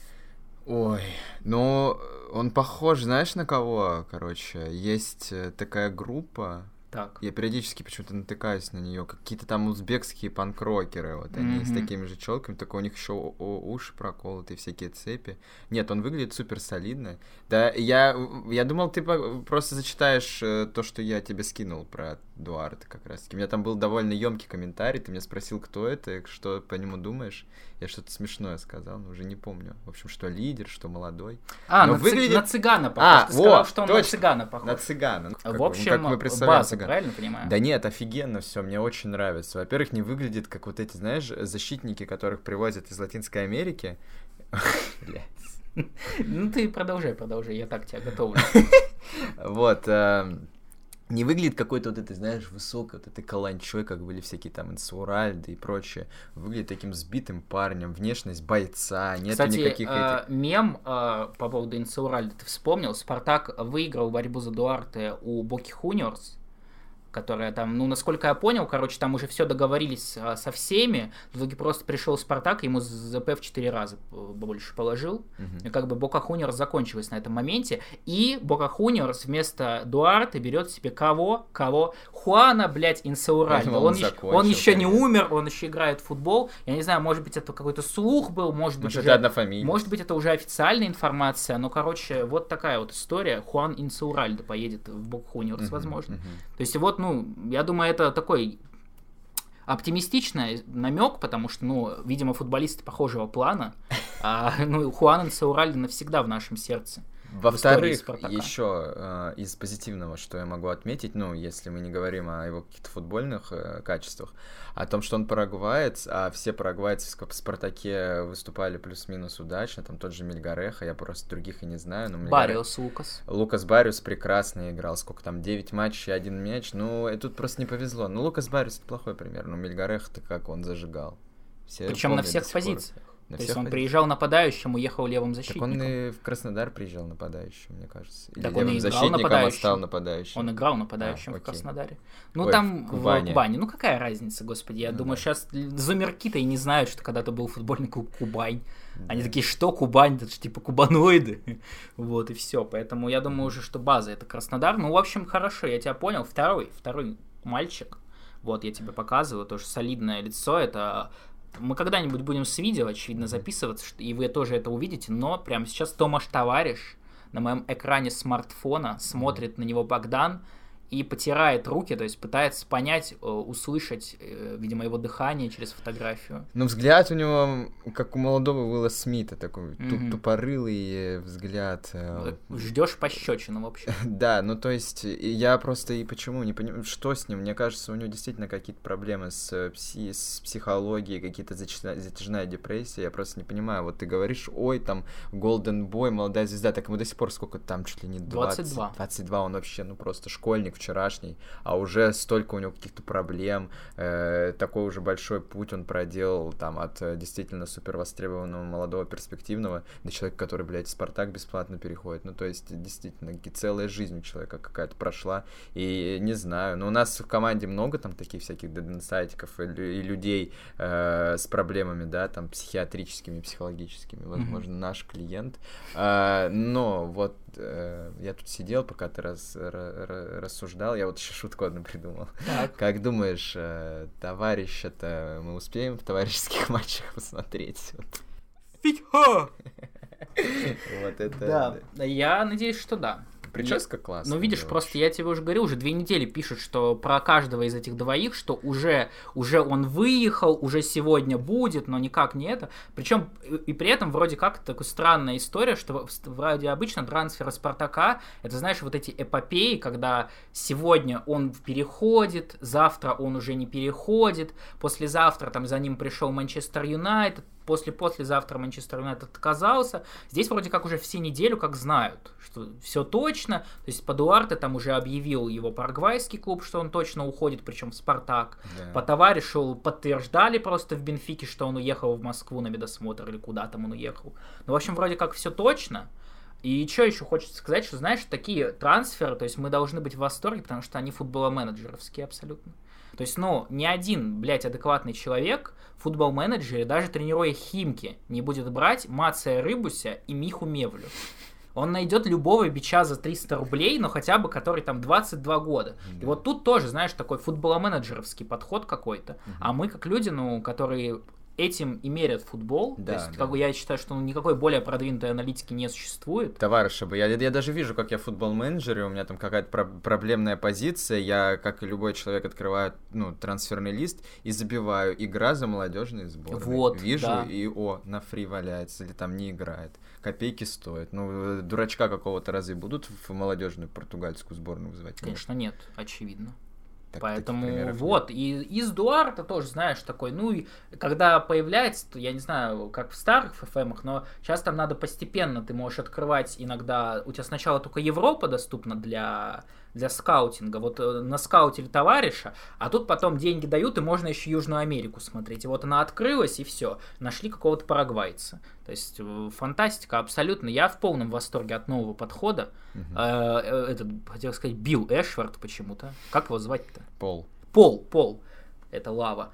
Ой, ну, он похож, знаешь, на кого, короче? Есть э, такая группа, Так. Я периодически почему-то натыкаюсь на нее. Какие-то там узбекские панк-рокеры, вот они mm-hmm. с такими же челками, только у них еще уши проколоты, всякие цепи. Нет, он выглядит супер солидно. Да, я, я думал, ты просто зачитаешь э, то, что я тебе скинул про Дуарта как раз. У меня там был довольно емкий комментарий, ты меня спросил, кто это, что по нему думаешь. Я что-то смешное сказал, но уже не помню. В общем, что лидер, что молодой. А, но на, выглядит... на цыгана похож. А, ты вот, сказал, что он точно, на цыгана похож. На цыгана. Ну, в общем, как вы база, цыган. правильно понимаю? Да нет, офигенно все, мне очень нравится. Во-первых, не выглядит как вот эти, знаешь, защитники, которых привозят из Латинской Америки. (laughs) Ну ты продолжай, продолжай, я так тебя готовлю. (laughs) Вот, эм, не выглядит какой-то вот этой, знаешь, высокой, вот этой каланчой, как были всякие там Инсуральды и прочее. Выглядит таким сбитым парнем, внешность бойца, нет никаких э, этих... мем э, по поводу Инсуральды ты вспомнил? Спартак выиграл борьбу за Дуарте у Боки Хуниорс, которая там, ну, насколько я понял, короче, там уже все договорились а, со всеми, в итоге просто пришел Спартак, ему ЗП в 4 раза больше положил, uh-huh. и как бы Бока Хуниорс закончилась на этом моменте, и Бока Хуниорс вместо Дуарте берет себе кого? Кого? Хуана, блядь, Инсауральда. Он, он, еще, он еще не умер, он еще играет в футбол, я не знаю, может быть, это какой-то слух был, может быть, может, уже, одна фамилия. может быть, это уже официальная информация, но, короче, вот такая вот история, Хуан Инсауральда поедет в Бока Хуниорс, uh-huh, возможно. Uh-huh. То есть вот, ну, я думаю, это такой оптимистичный намек, потому что, ну, видимо, футболисты похожего плана, а ну, Хуан Сауральди навсегда в нашем сердце. Во-вторых, еще э, из позитивного, что я могу отметить, ну, если мы не говорим о его каких-то футбольных э, качествах, о том, что он парагваец, а все парагвайцы в Спартаке выступали плюс-минус удачно, там тот же Мильгареха, я просто других и не знаю. Но Мильгаре... Бариус Лукас. Лукас Бариус прекрасно играл, сколько там, 9 матчей, один мяч, ну, и тут просто не повезло. Ну, Лукас Бариус это плохой пример, но Мильгареха-то как он зажигал. Все Причем на всех позициях. На То есть он приезжал нападающим, уехал левым защитником. Так он и в Краснодар приезжал нападающим, мне кажется. Или так он и играл нападающим. стал нападающим. Он играл нападающим а, в Краснодаре. Ну Ой, там в Кубани. в Кубани. Ну какая разница, господи. Я ну, думаю, да. сейчас зумерки-то и не знают, что когда-то был футбольный клуб Кубань. Да. Они такие, что Кубань, это же типа кубаноиды. (laughs) вот и все. Поэтому я думаю уже, что база это Краснодар. Ну, в общем, хорошо, я тебя понял. Второй, второй мальчик. Вот я тебе показываю, тоже солидное лицо. Это мы когда-нибудь будем с видео, очевидно, записываться, и вы тоже это увидите, но прямо сейчас Томаш Товарищ на моем экране смартфона смотрит на него Богдан, и потирает руки, то есть пытается понять, э, услышать, э, видимо, его дыхание через фотографию. Ну, взгляд у него, как у молодого Уилла Смита, такой mm-hmm. тупорылый взгляд. Э, Ждешь пощечину, в общем. (laughs) да, ну то есть я просто и почему не понимаю, что с ним? Мне кажется, у него действительно какие-то проблемы с, пси- с психологией, какие-то затяжная, затяжная депрессия, я просто не понимаю. Вот ты говоришь, ой, там, Golden Boy, молодая звезда, так ему до сих пор сколько там, чуть ли не 20, 22. 22, он вообще, ну просто школьник вчерашний, а уже столько у него каких-то проблем, э, такой уже большой путь он проделал там от э, действительно супер востребованного молодого перспективного до человека, который, блядь, Спартак бесплатно переходит. Ну, то есть, действительно, целая жизнь у человека какая-то прошла, и не знаю, но у нас в команде много там таких всяких дединсайтиков и, и людей э, с проблемами, да, там, психиатрическими, психологическими, возможно, mm-hmm. наш клиент, э, но вот э, я тут сидел, пока ты раз, ra, рассуждал, я вот еще шутку одну придумал. Так. (laughs) Как думаешь, э, товарищ это мы успеем в товарищеских (laughs) матчах посмотреть? Фитьха! (laughs) Вот это... Да, я надеюсь, что да. Прическа классная. Ну, видишь, просто я тебе уже говорил, уже две недели пишут, что про каждого из этих двоих, что уже, уже он выехал, уже сегодня будет, но никак не это. Причем, и при этом вроде как такая странная история, что вроде обычно трансфер Спартака, это, знаешь, вот эти эпопеи, когда сегодня он переходит, завтра он уже не переходит, послезавтра там за ним пришел Манчестер Юнайтед, после-послезавтра Манчестер Юнайтед отказался. Здесь вроде как уже все неделю как знают, что все точно. То есть по Дуарте там уже объявил его парагвайский клуб, что он точно уходит, причем в Спартак. Да. По товарищу подтверждали просто в Бенфике, что он уехал в Москву на медосмотр или куда там он уехал. Ну, в общем, вроде как все точно. И что еще хочется сказать, что, знаешь, такие трансферы, то есть мы должны быть в восторге, потому что они футболоменеджеровские абсолютно. То есть, ну, ни один, блядь, адекватный человек, футбол-менеджер, даже тренируя Химки, не будет брать Мация Рыбуся и Миху Мевлю. Он найдет любого бича за 300 рублей, но хотя бы который там 22 года. И вот тут тоже, знаешь, такой футболоменеджеровский подход какой-то. А мы как люди, ну, которые этим и мерят футбол. Да, То есть, да. как бы я считаю, что ну, никакой более продвинутой аналитики не существует. Товарищи бы, я, я даже вижу, как я футбол-менеджер, и у меня там какая-то про- проблемная позиция, я, как и любой человек, открываю, ну, трансферный лист и забиваю игра за молодежные сборные. Вот, Вижу, да. и, о, на фри валяется, или там не играет. Копейки стоит. Ну, э, дурачка какого-то разве будут в молодежную португальскую сборную вызывать? Конечно, нет, очевидно. Так, Поэтому вот, и из Дуарта тоже, знаешь, такой, ну, и когда появляется, то я не знаю, как в старых ФФМах, но сейчас там надо постепенно, ты можешь открывать иногда, у тебя сначала только Европа доступна для, для скаутинга, вот э, на скаутили товарища, а тут потом деньги дают, и можно еще Южную Америку смотреть. И вот она открылась, и все, нашли какого-то парагвайца. То есть э, фантастика абсолютно. Я в полном восторге от нового подхода. Э, Этот, хотел сказать, Билл Эшвард почему-то. Как его звать-то? Пол. Пол, Пол, это лава.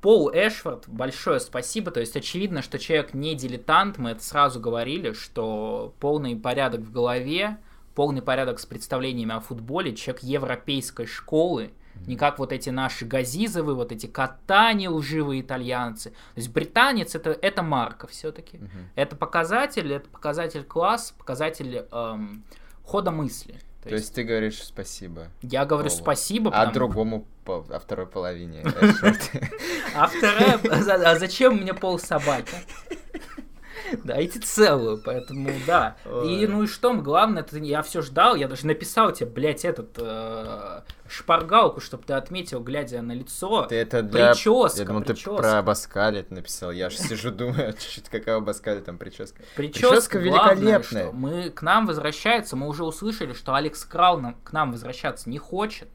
Пол Эшфорд, большое спасибо. То есть очевидно, что человек не дилетант. Мы это сразу говорили, что полный порядок в голове, полный порядок с представлениями о футболе, человек европейской школы, не как вот эти наши газизовые, вот эти катани лживые итальянцы. То есть британец это, это марка все-таки. Мгм. Это показатель, это показатель класс, показатель эм, хода мысли. То есть ты говоришь спасибо. я говорю Полу. спасибо, А потому- другому, по- о второй половине. (laughs) А вторая, а а зачем мне пол собаки? Дайте целую, поэтому да. И ну и что, главное, это я все ждал, я даже написал тебе, блядь, этот э, шпаргалку, чтобы ты отметил, глядя на лицо. Ты это для... Прическа, Я думал, ты прическа. про Абаскали это написал. Я же сижу, (laughs) думаю, чуть-чуть какая у Абаскали там прическа. Прическа, Прическа главное, великолепная. что мы к нам возвращается, мы уже услышали, что Алекс Крал нам- к нам возвращаться не хочет.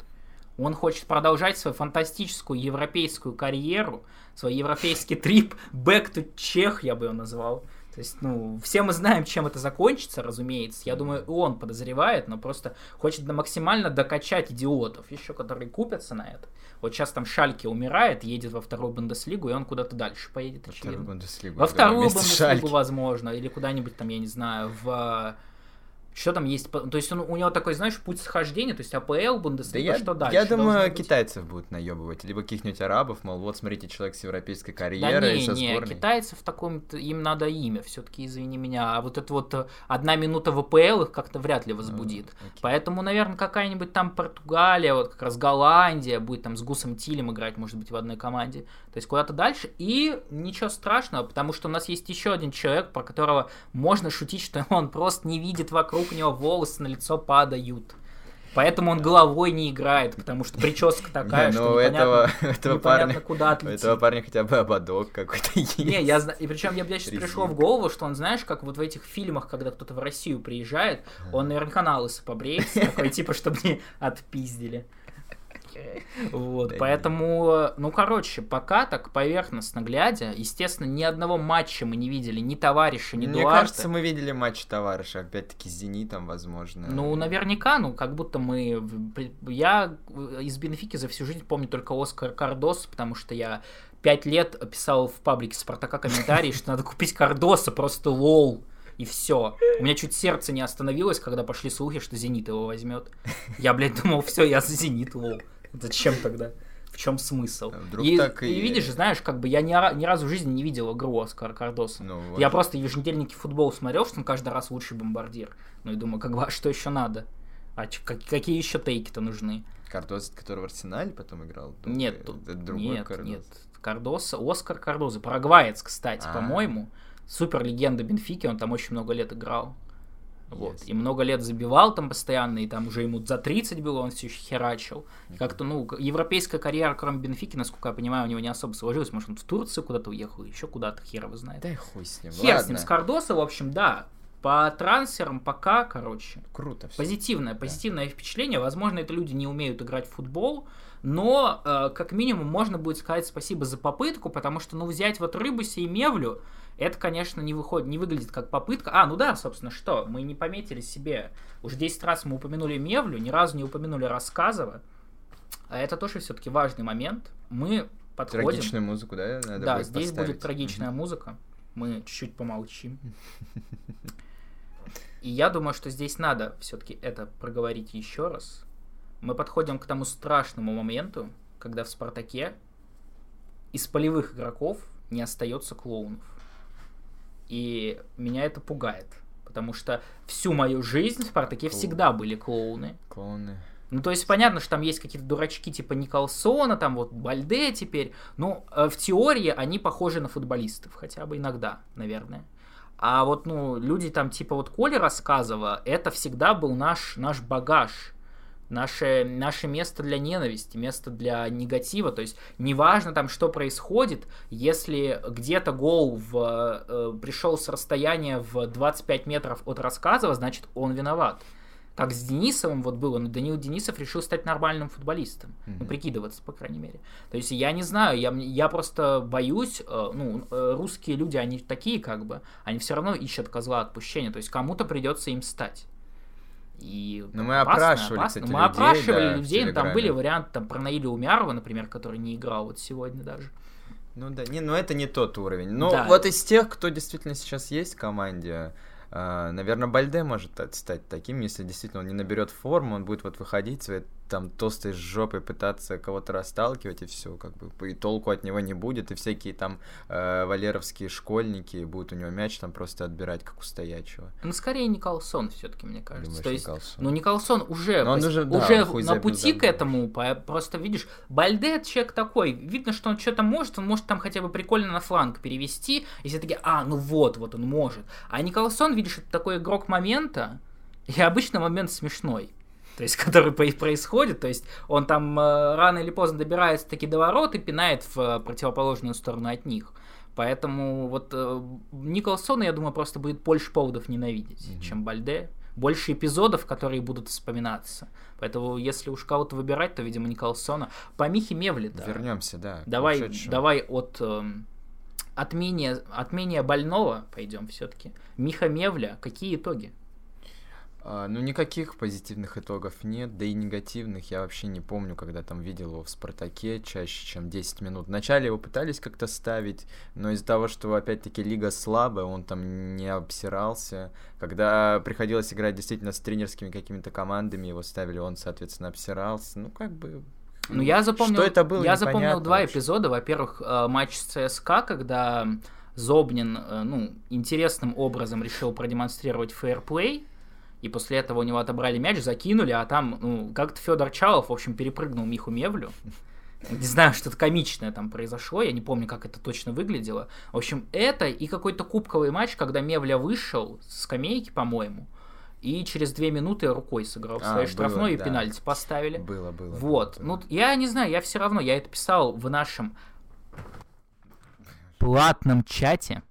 Он хочет продолжать свою фантастическую европейскую карьеру, свой европейский (laughs) трип back to Чех, я бы его назвал. То есть, ну, все мы знаем, чем это закончится, разумеется. Я думаю, и он подозревает, но просто хочет максимально докачать идиотов, еще которые купятся на это. Вот сейчас там Шальке умирает, едет во вторую Бундеслигу, и он куда-то дальше поедет, Во вторую очевидно. Бундеслигу. Во вторую Бундеслигу, Шальки. возможно, или куда-нибудь там, я не знаю, в... Что там есть? То есть он, у него такой, знаешь, путь схождения, то есть АПЛ, Да Бундеслига, я, что дальше? я думаю, китайцев будут наебывать, либо каких-нибудь арабов, мол, вот смотрите, человек с европейской Да карьерой, не, со не, сборной. китайцев таком им надо имя, все-таки, извини меня. А вот это вот э, одна минута в АПЛ их как-то вряд ли возбудит. Ну, окей. Поэтому, наверное, какая-нибудь там Португалия, вот как раз Голландия будет там с Гусом Тилем играть, может быть, в одной команде. То есть куда-то дальше. И ничего страшного, потому что у нас есть еще один человек, про которого можно шутить, что он просто не видит вокруг него волосы на лицо падают. Поэтому он головой не играет, потому что прическа такая, (laughs) Не, что ну, у непонятно, этого, у этого непонятно парня, куда у отлетит. этого парня хотя бы ободок какой-то есть. Не, я знаю, и причем мне сейчас пришло в Резинка. голову, что он, знаешь, как вот в этих фильмах, когда кто-то в Россию приезжает, он наверняка на лысо побреется, такой, типа, чтобы не отпиздили. Вот, Да поэтому, ну, короче, пока так поверхностно глядя, естественно, ни одного матча мы не видели, ни товарища, ни Мне кажется, мы видели матч товарища, опять-таки с Зенитом, возможно. Ну, наверняка, ну, как будто мы... Я из Бенфики за всю жизнь помню только Оскара Кардосо, потому что я пять лет писал в паблике Спартака комментарии, что надо купить Кардоса, просто лол. И все. У меня чуть сердце не остановилось, когда пошли слухи, что Зенит его возьмет. Я, блядь, думал, все, я за Зенит, лол. Зачем тогда? В чем смысл? А вдруг и, так и и- видишь, знаешь, как бы я ни, ни разу в жизни не видел игру Оскара Кардоса. Ну, вот. Я просто в еженедельнике футбол смотрел, что он каждый раз лучший бомбардир. Ну и думаю, как бы, а что еще надо? А чё- как- какие еще тейки-то нужны? Кардос, который в Арсенале потом играл? долго? Нет, тут Это другой нет, Кардос. нет. Кардоса, Оскар Кардоза, парагваец, кстати, А. по-моему. Супер легенда Бенфики, он там очень много лет играл. Вот. Yes. И много лет забивал там постоянно, и там уже ему за 30 было, он все еще херачил. И Как-то, ну, европейская карьера, кроме Бенфики, насколько я понимаю, у него не особо сложилась. Может, он в Турцию куда-то уехал, еще куда-то, хер его знает. Дай хуй с ним. Хер с Ладно. ним, с Кардоса, в общем, да. По трансферам пока, короче, Круто всё. позитивное, позитивное впечатление. Возможно, это люди не умеют играть в футбол, но э, как минимум можно будет сказать спасибо за попытку, потому что, ну, взять вот Рыбуси и Мевлю, это, конечно, не выходит, не выглядит как попытка. А, ну да, собственно, что, мы не пометили себе. Уже 10 раз мы упомянули Мевлю, ни разу не упомянули Рассказова. А это тоже все-таки важный момент. Мы подходим... Трагичную музыку, да? Надо да, будет здесь поставить? будет трагичная музыка. Мы чуть-чуть помолчим. (laughs) И я думаю, что здесь надо все-таки это проговорить еще раз. Мы подходим к тому страшному моменту, когда в Спартаке из полевых игроков не остается клоунов. И меня это пугает. Потому что всю мою жизнь в Спартаке всегда были клоуны. Клоуны. Ну, то есть понятно, что там есть какие-то дурачки типа Николсона, там вот Бальде теперь. Но э, в теории они похожи на футболистов, хотя бы иногда, наверное. А вот, ну, люди там типа вот Коли рассказывала, это всегда был наш, наш багаж наше, наше место для ненависти, место для негатива. То есть неважно там, что происходит, если где-то гол в, э, пришел с расстояния в 25 метров от рассказа, значит он виноват. Как с Денисовым вот было, но Данил Денисов решил стать нормальным футболистом. Mm-hmm. Ну, прикидываться, по крайней мере. То есть я не знаю, я, я просто боюсь, э, ну, э, русские люди, они такие как бы, они все равно ищут козла отпущения. То есть кому-то придется им стать. И но мы опасно, опрашивали, опасно. Кстати, мы людей, опрашивали да, людей, но там были варианты там, про Наиля Умярова, например, который не играл вот сегодня даже. Ну да, не, ну это не тот уровень. Но Да. вот из тех, кто действительно сейчас есть в команде, э, наверное, Бальде может та- стать таким, если действительно он не наберет форму, он будет вот выходить там толстой жопой пытаться кого-то расталкивать, и все, как бы, и толку от него не будет, и всякие там э, валеровские школьники будут у него мяч там просто отбирать, как у стоячего. Ну, скорее Николсон все-таки, мне кажется. Думаешь, То есть, Николсон? ну, Николсон уже, Но он уже, да, уже он на пути к этому, по- просто видишь, Бальде человек такой, видно, что он что-то может, он может там хотя бы прикольно на фланг перевести, и все такие, а, ну вот, вот он может. А Николсон, видишь, это такой игрок момента, и обычно момент смешной. То есть, (laughs) который происходит, то есть он там э, рано или поздно добирается таки до ворот и пинает в э, противоположную сторону от них. Поэтому вот э, Николсона, я думаю, просто будет больше поводов ненавидеть, Мгм. чем Бальде. Больше эпизодов, которые будут вспоминаться. Поэтому, если уж кого-то выбирать, то, видимо, Николсона. По Михе Мевли, да. Вернемся, да. Давай, давай от, эм, от, менее, от менее больного пойдем все-таки. Миха Мевля, какие итоги? А, ну, никаких позитивных итогов нет, да и негативных я вообще не помню, когда там видел его в «Спартаке» чаще, чем 10 минут. Вначале его пытались как-то ставить, но из-за того, что, опять-таки, лига слабая, он там не обсирался. Когда приходилось играть действительно с тренерскими какими-то командами, его ставили, он, соответственно, обсирался. Ну, как бы... Ну, я запомнил, Что это было, я запомнил два вообще. эпизода. Во-первых, э, матч с ЦСКА, когда Зобнин, э, ну, интересным образом решил продемонстрировать фейерплей, и после этого у него отобрали мяч, закинули, а там, ну, как-то Федор Чалов, в общем, перепрыгнул Миху Мевлю. Не знаю, что-то комичное там произошло, я не помню, как это точно выглядело. В общем, это и какой-то кубковый матч, когда Мевля вышел с скамейки, по-моему, и через две минуты рукой сыграл в А, своей было, и да. пенальти поставили. Было, было. Вот. было. Ну, я не знаю, я все равно, я это писал в нашем платном чате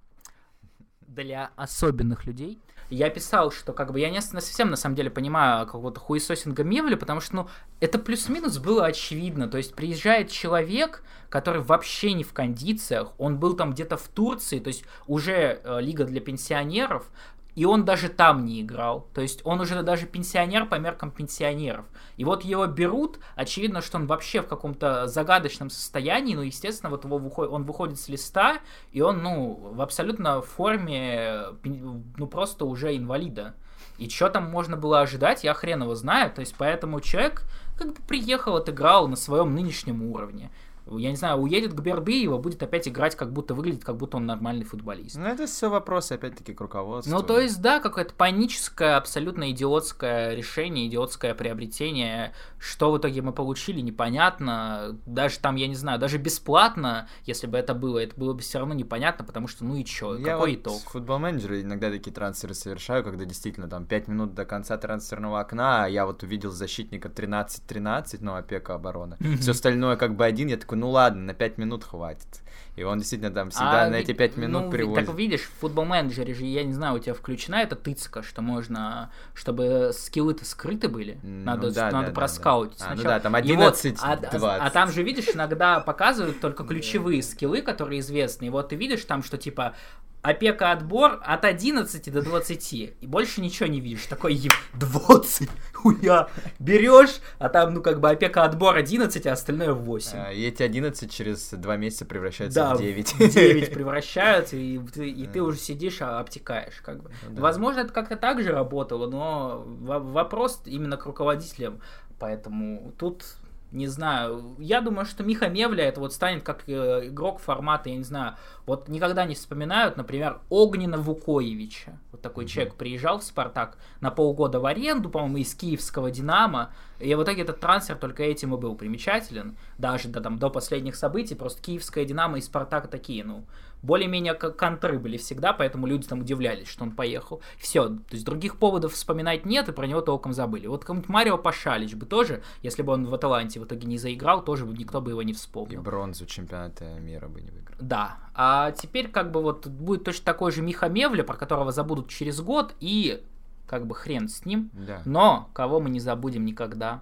для особенных людей. Я писал, что как бы я не совсем на самом деле понимаю какого-то хуесосинга Мевли, потому что, ну, это плюс-минус было очевидно. То есть приезжает человек, который вообще не в кондициях, он был там где-то в Турции, то есть уже э, лига для пенсионеров, и он даже там не играл. То есть он уже даже пенсионер по меркам пенсионеров. И вот его берут, очевидно, что он вообще в каком-то загадочном состоянии, ну, естественно, вот его выходит, он выходит с листа, и он, ну, в абсолютно форме, ну, просто уже инвалида. И что там можно было ожидать, я хрен его знаю. То есть, поэтому человек как бы приехал, отыграл на своем нынешнем уровне. Я не знаю, уедет к Бердыеву, будет опять играть, как будто выглядит, как будто он нормальный футболист. Ну, это все вопросы, опять-таки, к руководству. Ну, то есть, да, какое-то паническое, абсолютно идиотское решение, идиотское приобретение. Что в итоге мы получили, непонятно. Даже там, я не знаю, даже бесплатно, если бы это было, это было бы все равно непонятно, потому что, ну и чё, Я какой вот итог? в футбол менеджере иногда такие трансферы совершаю, когда действительно там 5 минут до конца трансферного окна, а я вот увидел защитника 13-13, ну, опека оборона. Мгм. Все остальное как бы один, я такой, ну ладно, на 5 минут хватит. И он действительно там всегда А на эти 5 минут ну, привозит. Так видишь, в футбол менеджере же, я не знаю, у тебя включена эта тыцка, что можно, чтобы скиллы-то скрыты были, Ну надо, да, надо да, да, проскаутить да. А, ну да, там И вот, 11, а, 20. а там же, видишь, иногда показывают только ключевые скиллы, которые известны. И вот ты видишь там, что типа опека отбор от 11 до 20. И больше ничего не видишь. Такой 20. (laughs) Хуя. Берешь, а там, ну, как бы опека отбор 11, а остальное 8. А, и эти 11 через 2 месяца превращаются да, в 9. в 9 (laughs) превращаются, и, ты, и ты уже сидишь, а обтекаешь, как бы. Ну, да. Возможно, это как-то так же работало, но вопрос именно к руководителям. Поэтому тут не знаю, я думаю, что Миха Мевля это вот станет как э, игрок формата, я не знаю, вот никогда не вспоминают, например, Огнена Вукоевича. Вот такой mm-hmm. человек приезжал в Спартак на полгода в аренду, по-моему, из киевского Динамо, и в итоге этот трансфер только этим и был примечателен, даже до, там, до последних событий, просто киевская Динамо и Спартак такие, ну, более-менее контры были всегда, поэтому люди там удивлялись, что он поехал. Все, то есть других поводов вспоминать нет, и про него толком забыли. Вот какой-нибудь Марио Пашалич бы тоже, если бы он в Аталанте в итоге не заиграл, тоже бы никто бы его не вспомнил. И бронзу чемпионата мира бы не выиграл. Да, а теперь как бы вот будет точно такой же Миха Мевля, про которого забудут через год, и как бы хрен с ним. Да. Но кого мы не забудем никогда,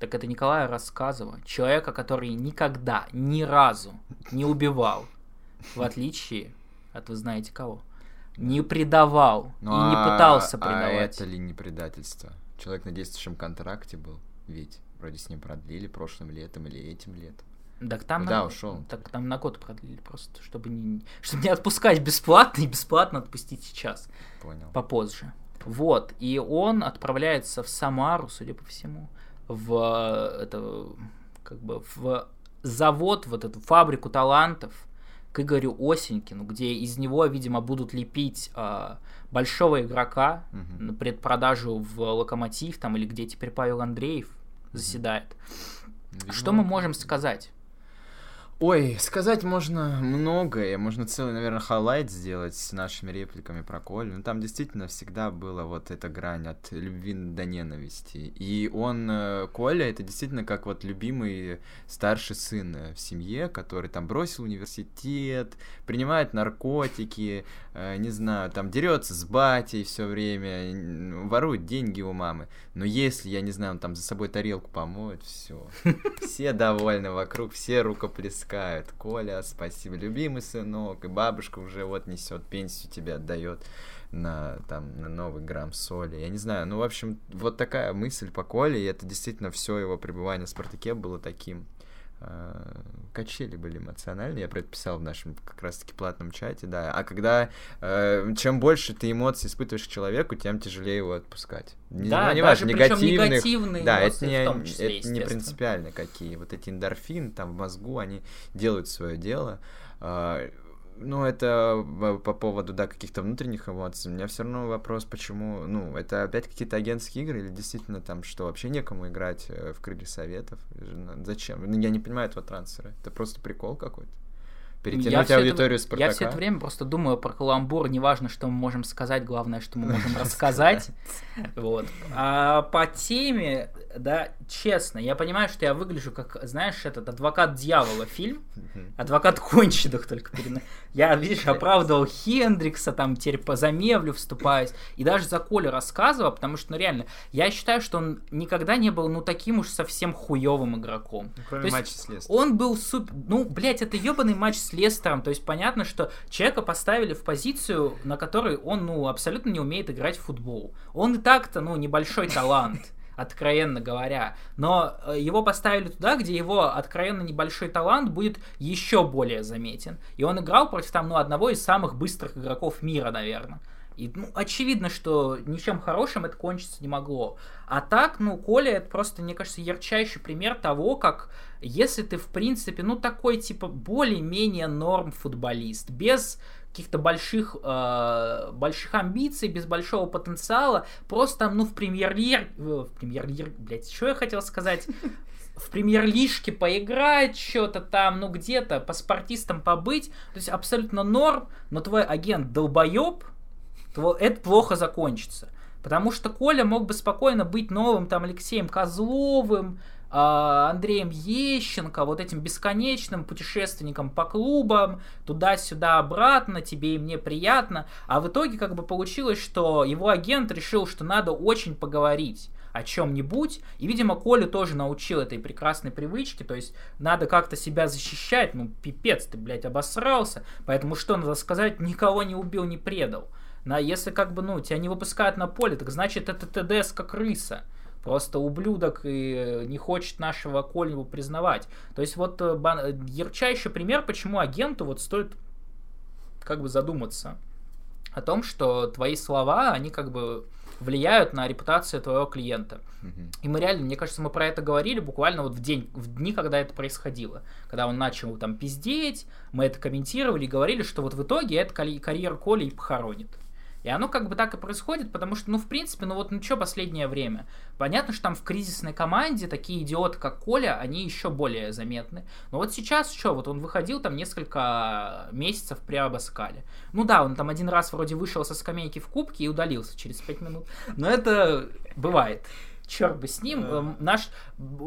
так это Николая Рассказова, человека, который никогда, ни разу не убивал, в отличие от вы знаете кого, не предавал ну, и не а, пытался предавать. А это ли не предательство? Человек на действующем контракте был, ведь вроде с ним продлили прошлым летом или этим летом. Так там Куда на... ушел? Так там на год продлили просто, чтобы не, чтобы не отпускать бесплатно и бесплатно отпустить сейчас. Понял. Попозже. Вот, и он отправляется в Самару, судя по всему, в это, как бы в завод, вот эту фабрику талантов, к Игорю Осенькину, где из него, видимо, будут лепить э, большого игрока угу. на предпродажу в Локомотив, там, или где теперь Павел Андреев заседает. Видимо, Что мы можем сказать? Ой, сказать можно многое, можно целый, наверное, хайлайт сделать с нашими репликами про Колю. Ну, там действительно всегда была вот эта грань от любви до ненависти. И он, э, Коля, это действительно как вот любимый старший сын в семье, который там бросил университет, принимает наркотики, э, не знаю, там дерется с батей все время, ворует деньги у мамы. Но если, я не знаю, он там за собой тарелку помоет, все. Все довольны вокруг, все рукоплескают отпускают. Коля, спасибо, любимый сынок, и бабушка уже вот несет пенсию тебе отдает на там на новый грамм соли. Я не знаю, ну в общем вот такая мысль по Коле, и это действительно все его пребывание в Спартаке было таким качели были эмоциональные, я предписал в нашем как раз-таки платном чате, да. А когда э, чем больше ты эмоций испытываешь к человеку, тем тяжелее его отпускать. Не, да, ну, не важно, негативных, негативные да, это не, числе, это не принципиально какие. Вот эти эндорфин там в мозгу, они делают свое дело. Э, ну, это по поводу, да, каких-то внутренних эмоций. У меня все равно вопрос, почему, ну, это опять какие-то агентские игры или действительно там, что вообще некому играть э, в крылья советов? Зачем? Ну, я не понимаю этого трансфера. Это просто прикол какой-то перетянуть я аудиторию это, Спартака. Я все это время просто думаю про каламбур, неважно, что мы можем сказать, главное, что мы можем рассказать. (laughs) Вот. А по теме, да, честно, я понимаю, что я выгляжу как, знаешь, этот адвокат дьявола фильм, адвокат конченых только. Я, видишь, оправдывал Хендрикса, там теперь по замевлю вступаюсь, и даже за Колю рассказывал, потому что, ну реально, я считаю, что он никогда не был, ну, таким уж совсем хуевым игроком. Ну, кроме матча с. Он был супер... Ну, блядь, это ебаный матч с Лестером, то есть понятно, что человека поставили в позицию, на которой он, ну, абсолютно не умеет играть в футбол. Он и так-то, ну, небольшой талант (laughs) откровенно говоря. Но э, его поставили туда, где его откровенно небольшой талант будет еще более заметен. И он играл против там, ну, одного из самых быстрых игроков мира, наверное. И, ну, очевидно, что ничем хорошим это кончиться не могло. А так, ну, Коля, это просто, мне кажется, ярчайший пример того, как если ты, в принципе, ну, такой, типа, более-менее норм футболист, без каких-то больших, э, больших амбиций, без большого потенциала, просто, ну, в премьер-лир... Э, в премьер-лир... Блядь, что я хотел сказать? в премьер-лишке поиграть что-то там, ну где-то по спортистам побыть, то есть абсолютно норм, но твой агент долбоеб, то это плохо закончится. Потому что Коля мог бы спокойно быть новым там Алексеем Козловым, а, Андреем Ещенко, вот этим бесконечным путешественником по клубам, туда-сюда, обратно, тебе и мне приятно. А в итоге как бы получилось, что его агент решил, что надо очень поговорить. о чем-нибудь. И, видимо, Коля тоже научил этой прекрасной привычке, то есть надо как-то себя защищать, ну, пипец, ты, блядь, обосрался, поэтому что надо сказать, никого не убил, не предал. На, если как бы, ну, тебя не выпускают на поле, так значит это ТДС как крыса. Просто ублюдок и не хочет нашего Колю признавать. То есть вот э, бан... ярчайший пример, почему агенту вот стоит как бы задуматься о том, что твои слова, они как бы влияют на репутацию твоего клиента. Mm-hmm. И мы реально, мне кажется, мы про это говорили буквально вот в день, в дни, когда это происходило. Когда он начал там пиздеть, мы это комментировали и говорили, что вот в итоге это карьера Коли и похоронит. И оно как бы так и происходит, потому что, ну, в принципе, ну вот, ну что последнее время? Понятно, что там в кризисной команде такие идиоты, как Коля, они еще более заметны. Но вот сейчас что, вот он выходил там несколько месяцев при Абаскале. Ну да, он там один раз вроде вышел со скамейки в кубке и удалился через пять минут. Но это бывает. Черт бы с ним. Эм, наш...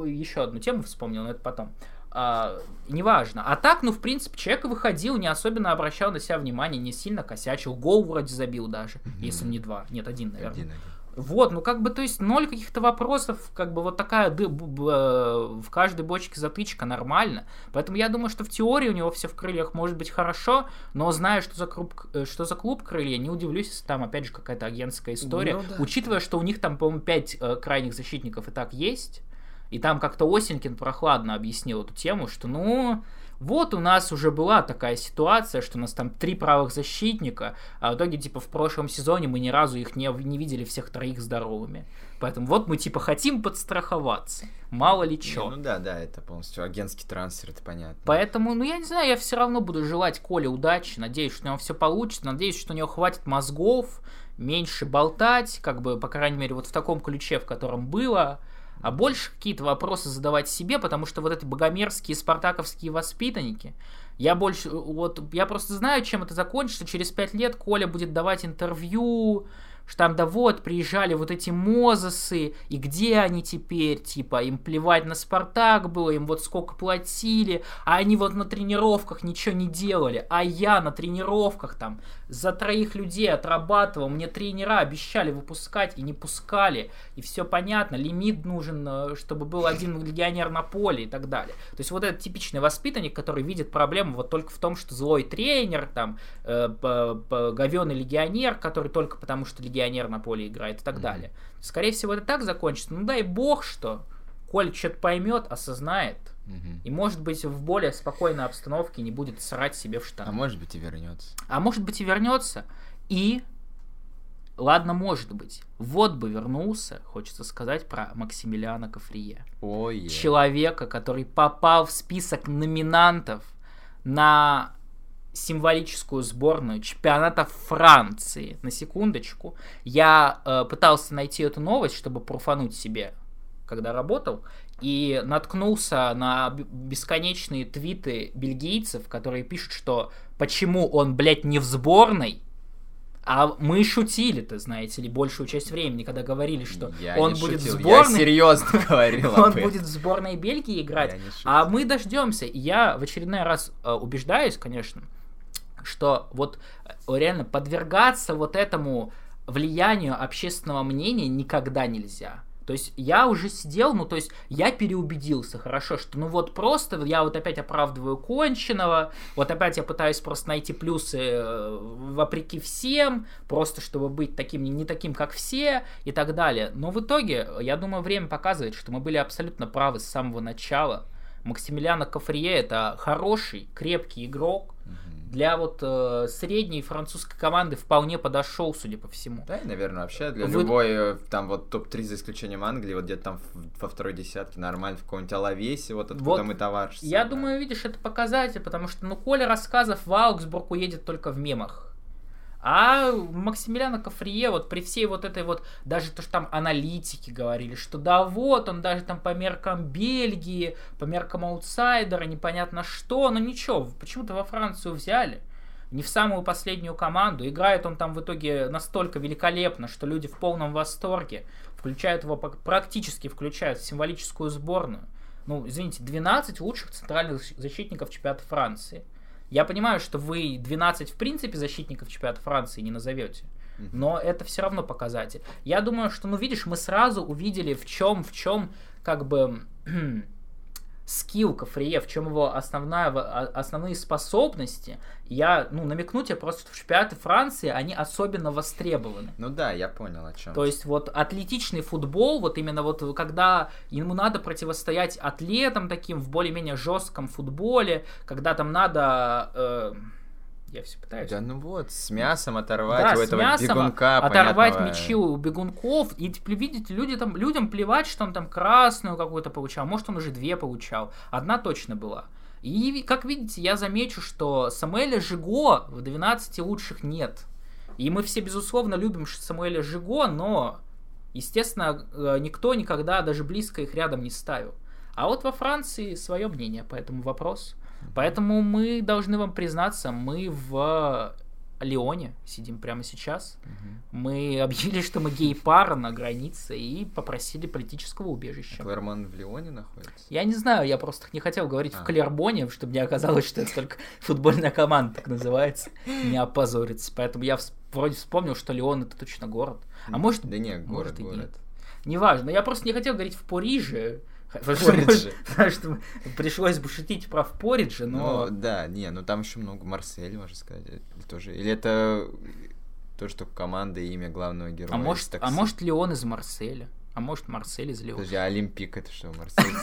Еще одну тему вспомнил, но это потом а, неважно. А так, ну, в принципе, человек выходил, не особенно обращал на себя внимание, не сильно косячил. Гол вроде забил даже, mm-hmm. если не два. Нет, один, наверное. Один, один. Вот, ну как бы, то есть ноль каких-то вопросов, как бы вот такая ды, б, б, э, в каждой бочке затычка нормально. Поэтому я думаю, что в теории у него все в крыльях может быть хорошо, но зная, что за клуб, э, что за клуб крылья, не удивлюсь, если там опять же какая-то агентская история. Ну, да. Учитывая, что у них там, по-моему, пять э, крайних защитников и так есть. И там как-то Осенькин прохладно объяснил эту тему, что ну, вот у нас уже была такая ситуация, что у нас там три правых защитника, а в итоге, типа, в прошлом сезоне мы ни разу их не, не видели всех троих здоровыми. Поэтому вот мы, типа, хотим подстраховаться. Мало ли что. Ну да, да, это полностью агентский трансфер, это понятно. Поэтому, ну я не знаю, я все равно буду желать Коле удачи, надеюсь, что у него все получится, надеюсь, что у него хватит мозгов, меньше болтать, как бы, по крайней мере, вот в таком ключе, в котором было, а больше какие-то вопросы задавать себе, потому что вот эти богомерзкие спартаковские воспитанники, я больше, вот, я просто знаю, чем это закончится. Через пять лет Коля будет давать интервью, что там, да вот, приезжали вот эти Мозесы, и где они теперь, типа, им плевать на Спартак было, им вот сколько платили, а они вот на тренировках ничего не делали, а я на тренировках там за троих людей отрабатывал, мне тренера обещали выпускать и не пускали, и все понятно, лимит нужен, э, чтобы был один легионер на поле и так далее. То есть вот этот типичный воспитанник, который видит проблему вот только в том, что злой тренер, там, э, говеный легионер, который только потому, что легионер на поле играет и так mm-hmm. далее. Скорее всего, это так закончится. Ну дай бог, что Коль что-то поймет, осознает, угу. и может быть в более спокойной обстановке не будет срать себе в штаны. А может быть и вернется. А может быть и вернется. И Ладно, может быть. Вот бы вернулся, хочется сказать, про Максимилиана Кафрие. Ой. Человека, который попал в список номинантов на символическую сборную чемпионата Франции. На секундочку. Я э, пытался найти эту новость, чтобы профануть себе, когда работал, и наткнулся на бесконечные твиты бельгийцев, которые пишут, что почему он, блядь, не в сборной, а мы шутили, ты знаете ли, большую часть времени, когда говорили, что я он будет шутил, в сборной. Я серьезно (laughs) говорил. Он будет в сборной Бельгии играть. А мы дождемся. Я в очередной раз э, убеждаюсь, конечно, что вот э, реально подвергаться вот этому влиянию общественного мнения никогда нельзя. То есть я уже сидел, ну то есть я переубедился, хорошо, что ну вот просто я вот опять оправдываю конченого, вот опять я пытаюсь просто найти плюсы э, вопреки всем, просто чтобы быть таким, не, таким, как все и так далее. Но в итоге, я думаю, время показывает, что мы были абсолютно правы с самого начала. Максимилиано Кафрие это хороший, крепкий игрок, для вот э, средней французской команды вполне подошел, судя по всему. Да, и, наверное, вообще для Вы... любой, э, там вот топ-3 за исключением Англии, вот где-то там во второй десятке нормально, в каком-нибудь Алавесе, вот откуда вот, мы товарищи. Я да. думаю, видишь, это показатель, потому что, ну, Коля рассказов в Аугсбург уедет только в мемах. А Максимилиана Кафрие, вот при всей вот этой вот, даже то, что там аналитики говорили, что да вот, он даже там по меркам Бельгии, по меркам аутсайдера, непонятно что, но ничего, почему-то во Францию взяли. Не в самую последнюю команду. Играет он там в итоге настолько великолепно, что люди в полном восторге. Включают его, практически включают в символическую сборную. Ну, извините, 12 лучших центральных защитников чемпионата Франции. Я понимаю, что вы 12 в принципе защитников чемпионата Франции не назовете. но это все равно показатель. Я думаю, что, ну, видишь, мы сразу увидели, в чем, в чем, как бы, (clears throat) скилл Кафрие, в чем его основная, основные способности, я, ну, намекну тебе просто, что в чемпионате Франции они особенно востребованы. Ну да, я понял о чем. То есть вот атлетичный футбол, вот именно вот когда ему надо противостоять атлетам таким в более-менее жестком футболе, когда там надо... Э, я все пытаюсь. Да ну вот, с мясом оторвать да, у этого мясом бегунка, оторвать понятного. мячи у бегунков, и теперь видите, люди там, людям плевать, что он там красную какую-то получал, может он уже две получал, одна точно была. И, как видите, я замечу, что Самуэля Жиго в 12 лучших нет. И мы все, безусловно, любим Самуэля Жиго, но, естественно, э, никто никогда даже близко их рядом не ставил. А вот во Франции свое мнение по этому вопросу. Поэтому мы должны вам признаться, мы в Лионе сидим прямо сейчас. Угу. Мы объявили, что мы гей-пара на границе и попросили политического убежища. А Клермон в Лионе находится? Я не знаю, я просто не хотел говорить а. в Клербоне, чтобы не оказалось, что это только футбольная команда так называется, не опозориться. Поэтому я вроде вспомнил, что Лион это точно город. А может... Да нет, город, может, город. нет. Неважно, я просто не хотел говорить в Париже, Потому (laughs) что пришлось бы шутить про в Поридже, но... Ну, да, не, ну там еще много Марсель, можно сказать, тоже. Или это то, что команда и имя главного героя. А может, а может ли он из Марселя? А может Марсель из Леона? Подожди, а Олимпик это что, Марсель?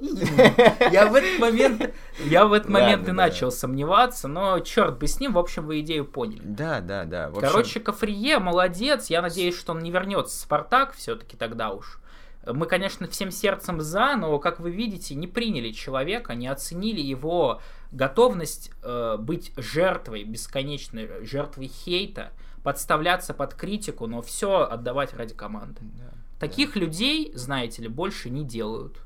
(laughs) Я в этот момент, я в этот момент и начал сомневаться, но черт бы с ним, в общем, вы идею поняли. Да, да, да. Короче, Кафрие молодец, я надеюсь, что он не вернется в Спартак все-таки тогда уж. Мы, конечно, всем сердцем за, но, как вы видите, не приняли человека, не оценили его готовность э, быть жертвой, бесконечной жертвой хейта, подставляться под критику, но все отдавать ради команды. Да, Таких да. людей, знаете ли, больше не делают.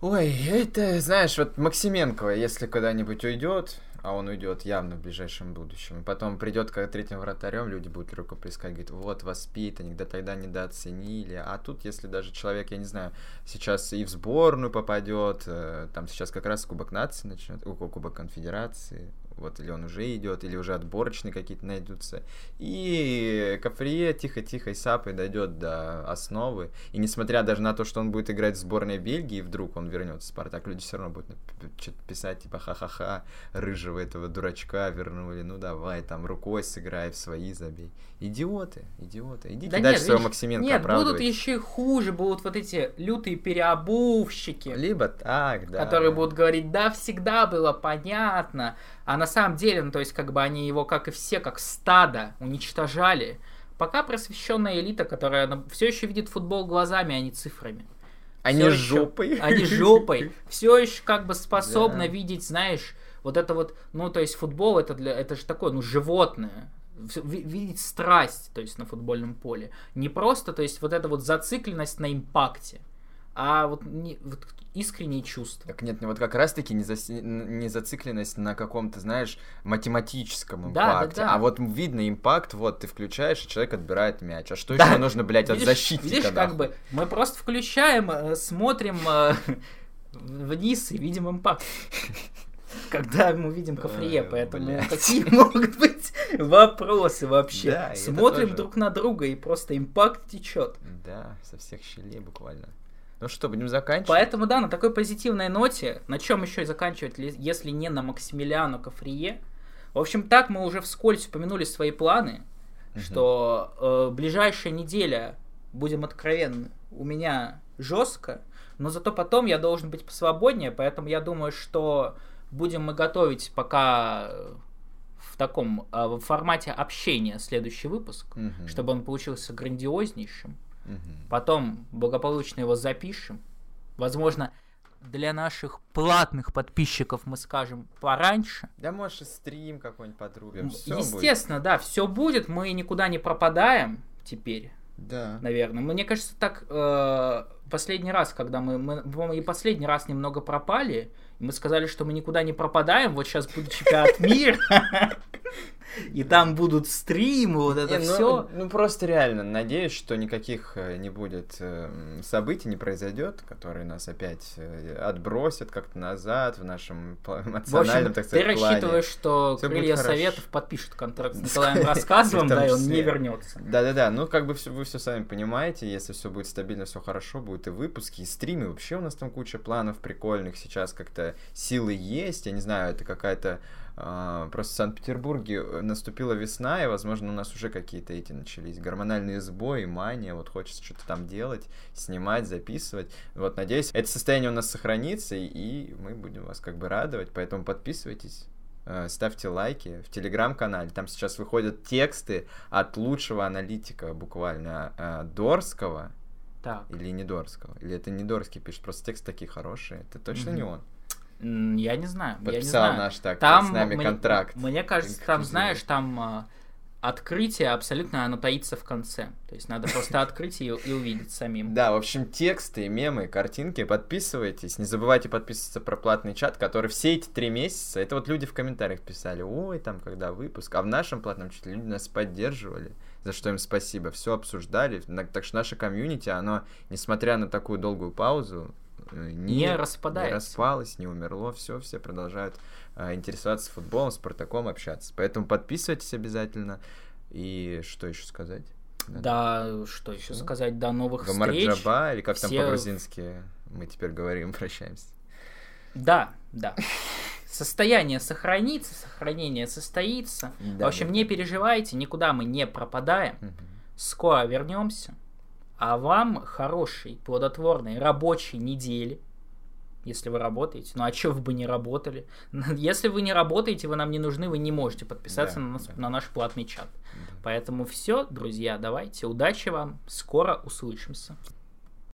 Ой, это, знаешь, вот Максименкова, если куда-нибудь уйдет, а он уйдет явно в ближайшем будущем. Потом придет как третьим вратарем, люди будут рукоплескать, говорит, вот воспитанник, да тогда недооценили. А тут, если даже человек, я не знаю, сейчас и в сборную попадет, э, там сейчас как раз Кубок нации начнет, Кубок конфедерации, вот или он уже идет, или уже отборочные какие-то найдутся. И Кафрие тихо-тихо и сапой дойдет до основы. И несмотря даже на то, что он будет играть в сборной Бельгии, вдруг он вернется в Спартак, люди все равно будут что-то писать, типа, ха-ха-ха, рыжего этого дурачка вернули, ну давай, там, рукой сыграй, в свои забей. Идиоты, идиоты. Идите да дальше нет, своего Максименко Нет, будут еще и хуже, будут вот эти лютые переобувщики. Либо так, да. Которые будут говорить, да, всегда было понятно, а на самом деле, ну, то есть, как бы они его, как и все, как стадо уничтожали. Пока просвещенная элита, которая ну, все еще видит футбол глазами, а не цифрами. Они все жопой. Еще, они жопой. (laughs) Все еще как бы способны да. видеть, знаешь, вот это вот, ну, то есть футбол это для, это же такое, ну, животное видеть страсть, то есть на футбольном поле. Не просто, то есть вот эта вот зацикленность на импакте, а вот, не, вот искренние чувства. Так нет, вот как раз-таки не, за, не зацикленность на каком-то, знаешь, математическом импакте, да, да, да. а вот видно импакт, вот ты включаешь, и человек отбирает мяч. А что да. еще нужно, блядь, от видишь, защитника? Видишь, нахуй? как бы мы просто включаем, э, смотрим э, (laughs) вниз и видим импакт. (laughs) Когда мы видим Кафрие, поэтому какие (laughs) могут быть вопросы вообще? Смотрим друг на друга и просто импакт течет. Да, со всех щелей буквально. Ну что, будем заканчивать? Поэтому, да, на такой позитивной ноте, на чем еще и заканчивать, если не на Максимилиану Кафрие. В общем, так мы уже вскользь упомянули свои планы, угу. что э, ближайшая неделя, будем откровенны, у меня жестко, но зато потом я должен быть посвободнее, поэтому я думаю, что будем мы готовить пока в таком э, в формате общения следующий выпуск, угу. чтобы он получился грандиознейшим. Угу. Потом благополучно его запишем. Возможно, для наших платных подписчиков мы скажем пораньше. Да, может, и стрим какой-нибудь подрубим. Всё Естественно, будет. да, все будет. Мы никуда не пропадаем теперь. Да. Наверное. Мне кажется, так э, последний раз, когда мы, мы, мы и последний раз немного пропали, мы сказали, что мы никуда не пропадаем, вот сейчас будет чемпионат мира. И там будут стримы, вот это Не, ну, все. Ну, просто реально, надеюсь, что никаких э, не будет э, событий, не произойдет, которые нас опять э, отбросят как-то назад в нашем (laughs) В эмоциональном, общем, так ты сказать, плане. рассчитываешь, что Крылья. Советов подпишут контракт с Николаем Рассказовым, да, и он не вернется. Да-да-да, ну как бы вы все сами понимаете, если все будет стабильно, все хорошо, будут и выпуски, и стримы. Вообще у нас там куча планов прикольных. Сейчас как-то силы есть. Я не знаю, это какая-то просто в Санкт-Петербурге э, наступила весна, и, возможно, у нас уже какие-то эти начались гормональные сбои, мания, вот хочется что-то там делать, снимать, записывать. Вот, надеюсь, это состояние у нас сохранится, и- мы будем вас как бы радовать, поэтому подписывайтесь, э, ставьте лайки в телеграм-канале. Там сейчас выходят тексты от лучшего аналитика буквально э, Дорского Так, или не Дорского. Или это не Дорский пишет, просто тексты такие хорошие. Это точно не Мгм. он. Я не знаю, я не Подписал знаю. наш так Там с нами мне, контракт. Мне кажется, там, знаешь, там а, открытие абсолютно оно таится в конце. То есть надо просто открыть и, и увидеть самим. Да, в общем, тексты, мемы, картинки, подписывайтесь. Не забывайте подписываться про платный чат, который все эти три месяца, это вот люди в комментариях писали, ой, там, когда выпуск, а в нашем платном чате люди нас поддерживали, за что им спасибо, все обсуждали, так что наше комьюнити, оно, несмотря на такую долгую паузу, не, Не распадается. не распалось, не умерло, все, все продолжают э, интересоваться футболом, Спартаком, общаться. Поэтому подписывайтесь обязательно. И что еще сказать? Да, что еще Всё. сказать, до новых встреч. Гамарджаба, или как там Все- по-грузински мы теперь говорим, (laughs) прощаемся. Да, да. Состояние сохранится, сохранение состоится. Да, в общем, да. не переживайте, никуда мы не пропадаем. Мгм. Скоро вернемся. А вам хорошей, плодотворной рабочей недели. Если вы работаете. Ну а что вы бы не работали? (laughs) Если вы не работаете, вы нам не нужны, вы не можете подписаться Да, на, нас- да. на наш платный чат. Да. Поэтому все, друзья, давайте. Удачи вам. Скоро услышимся.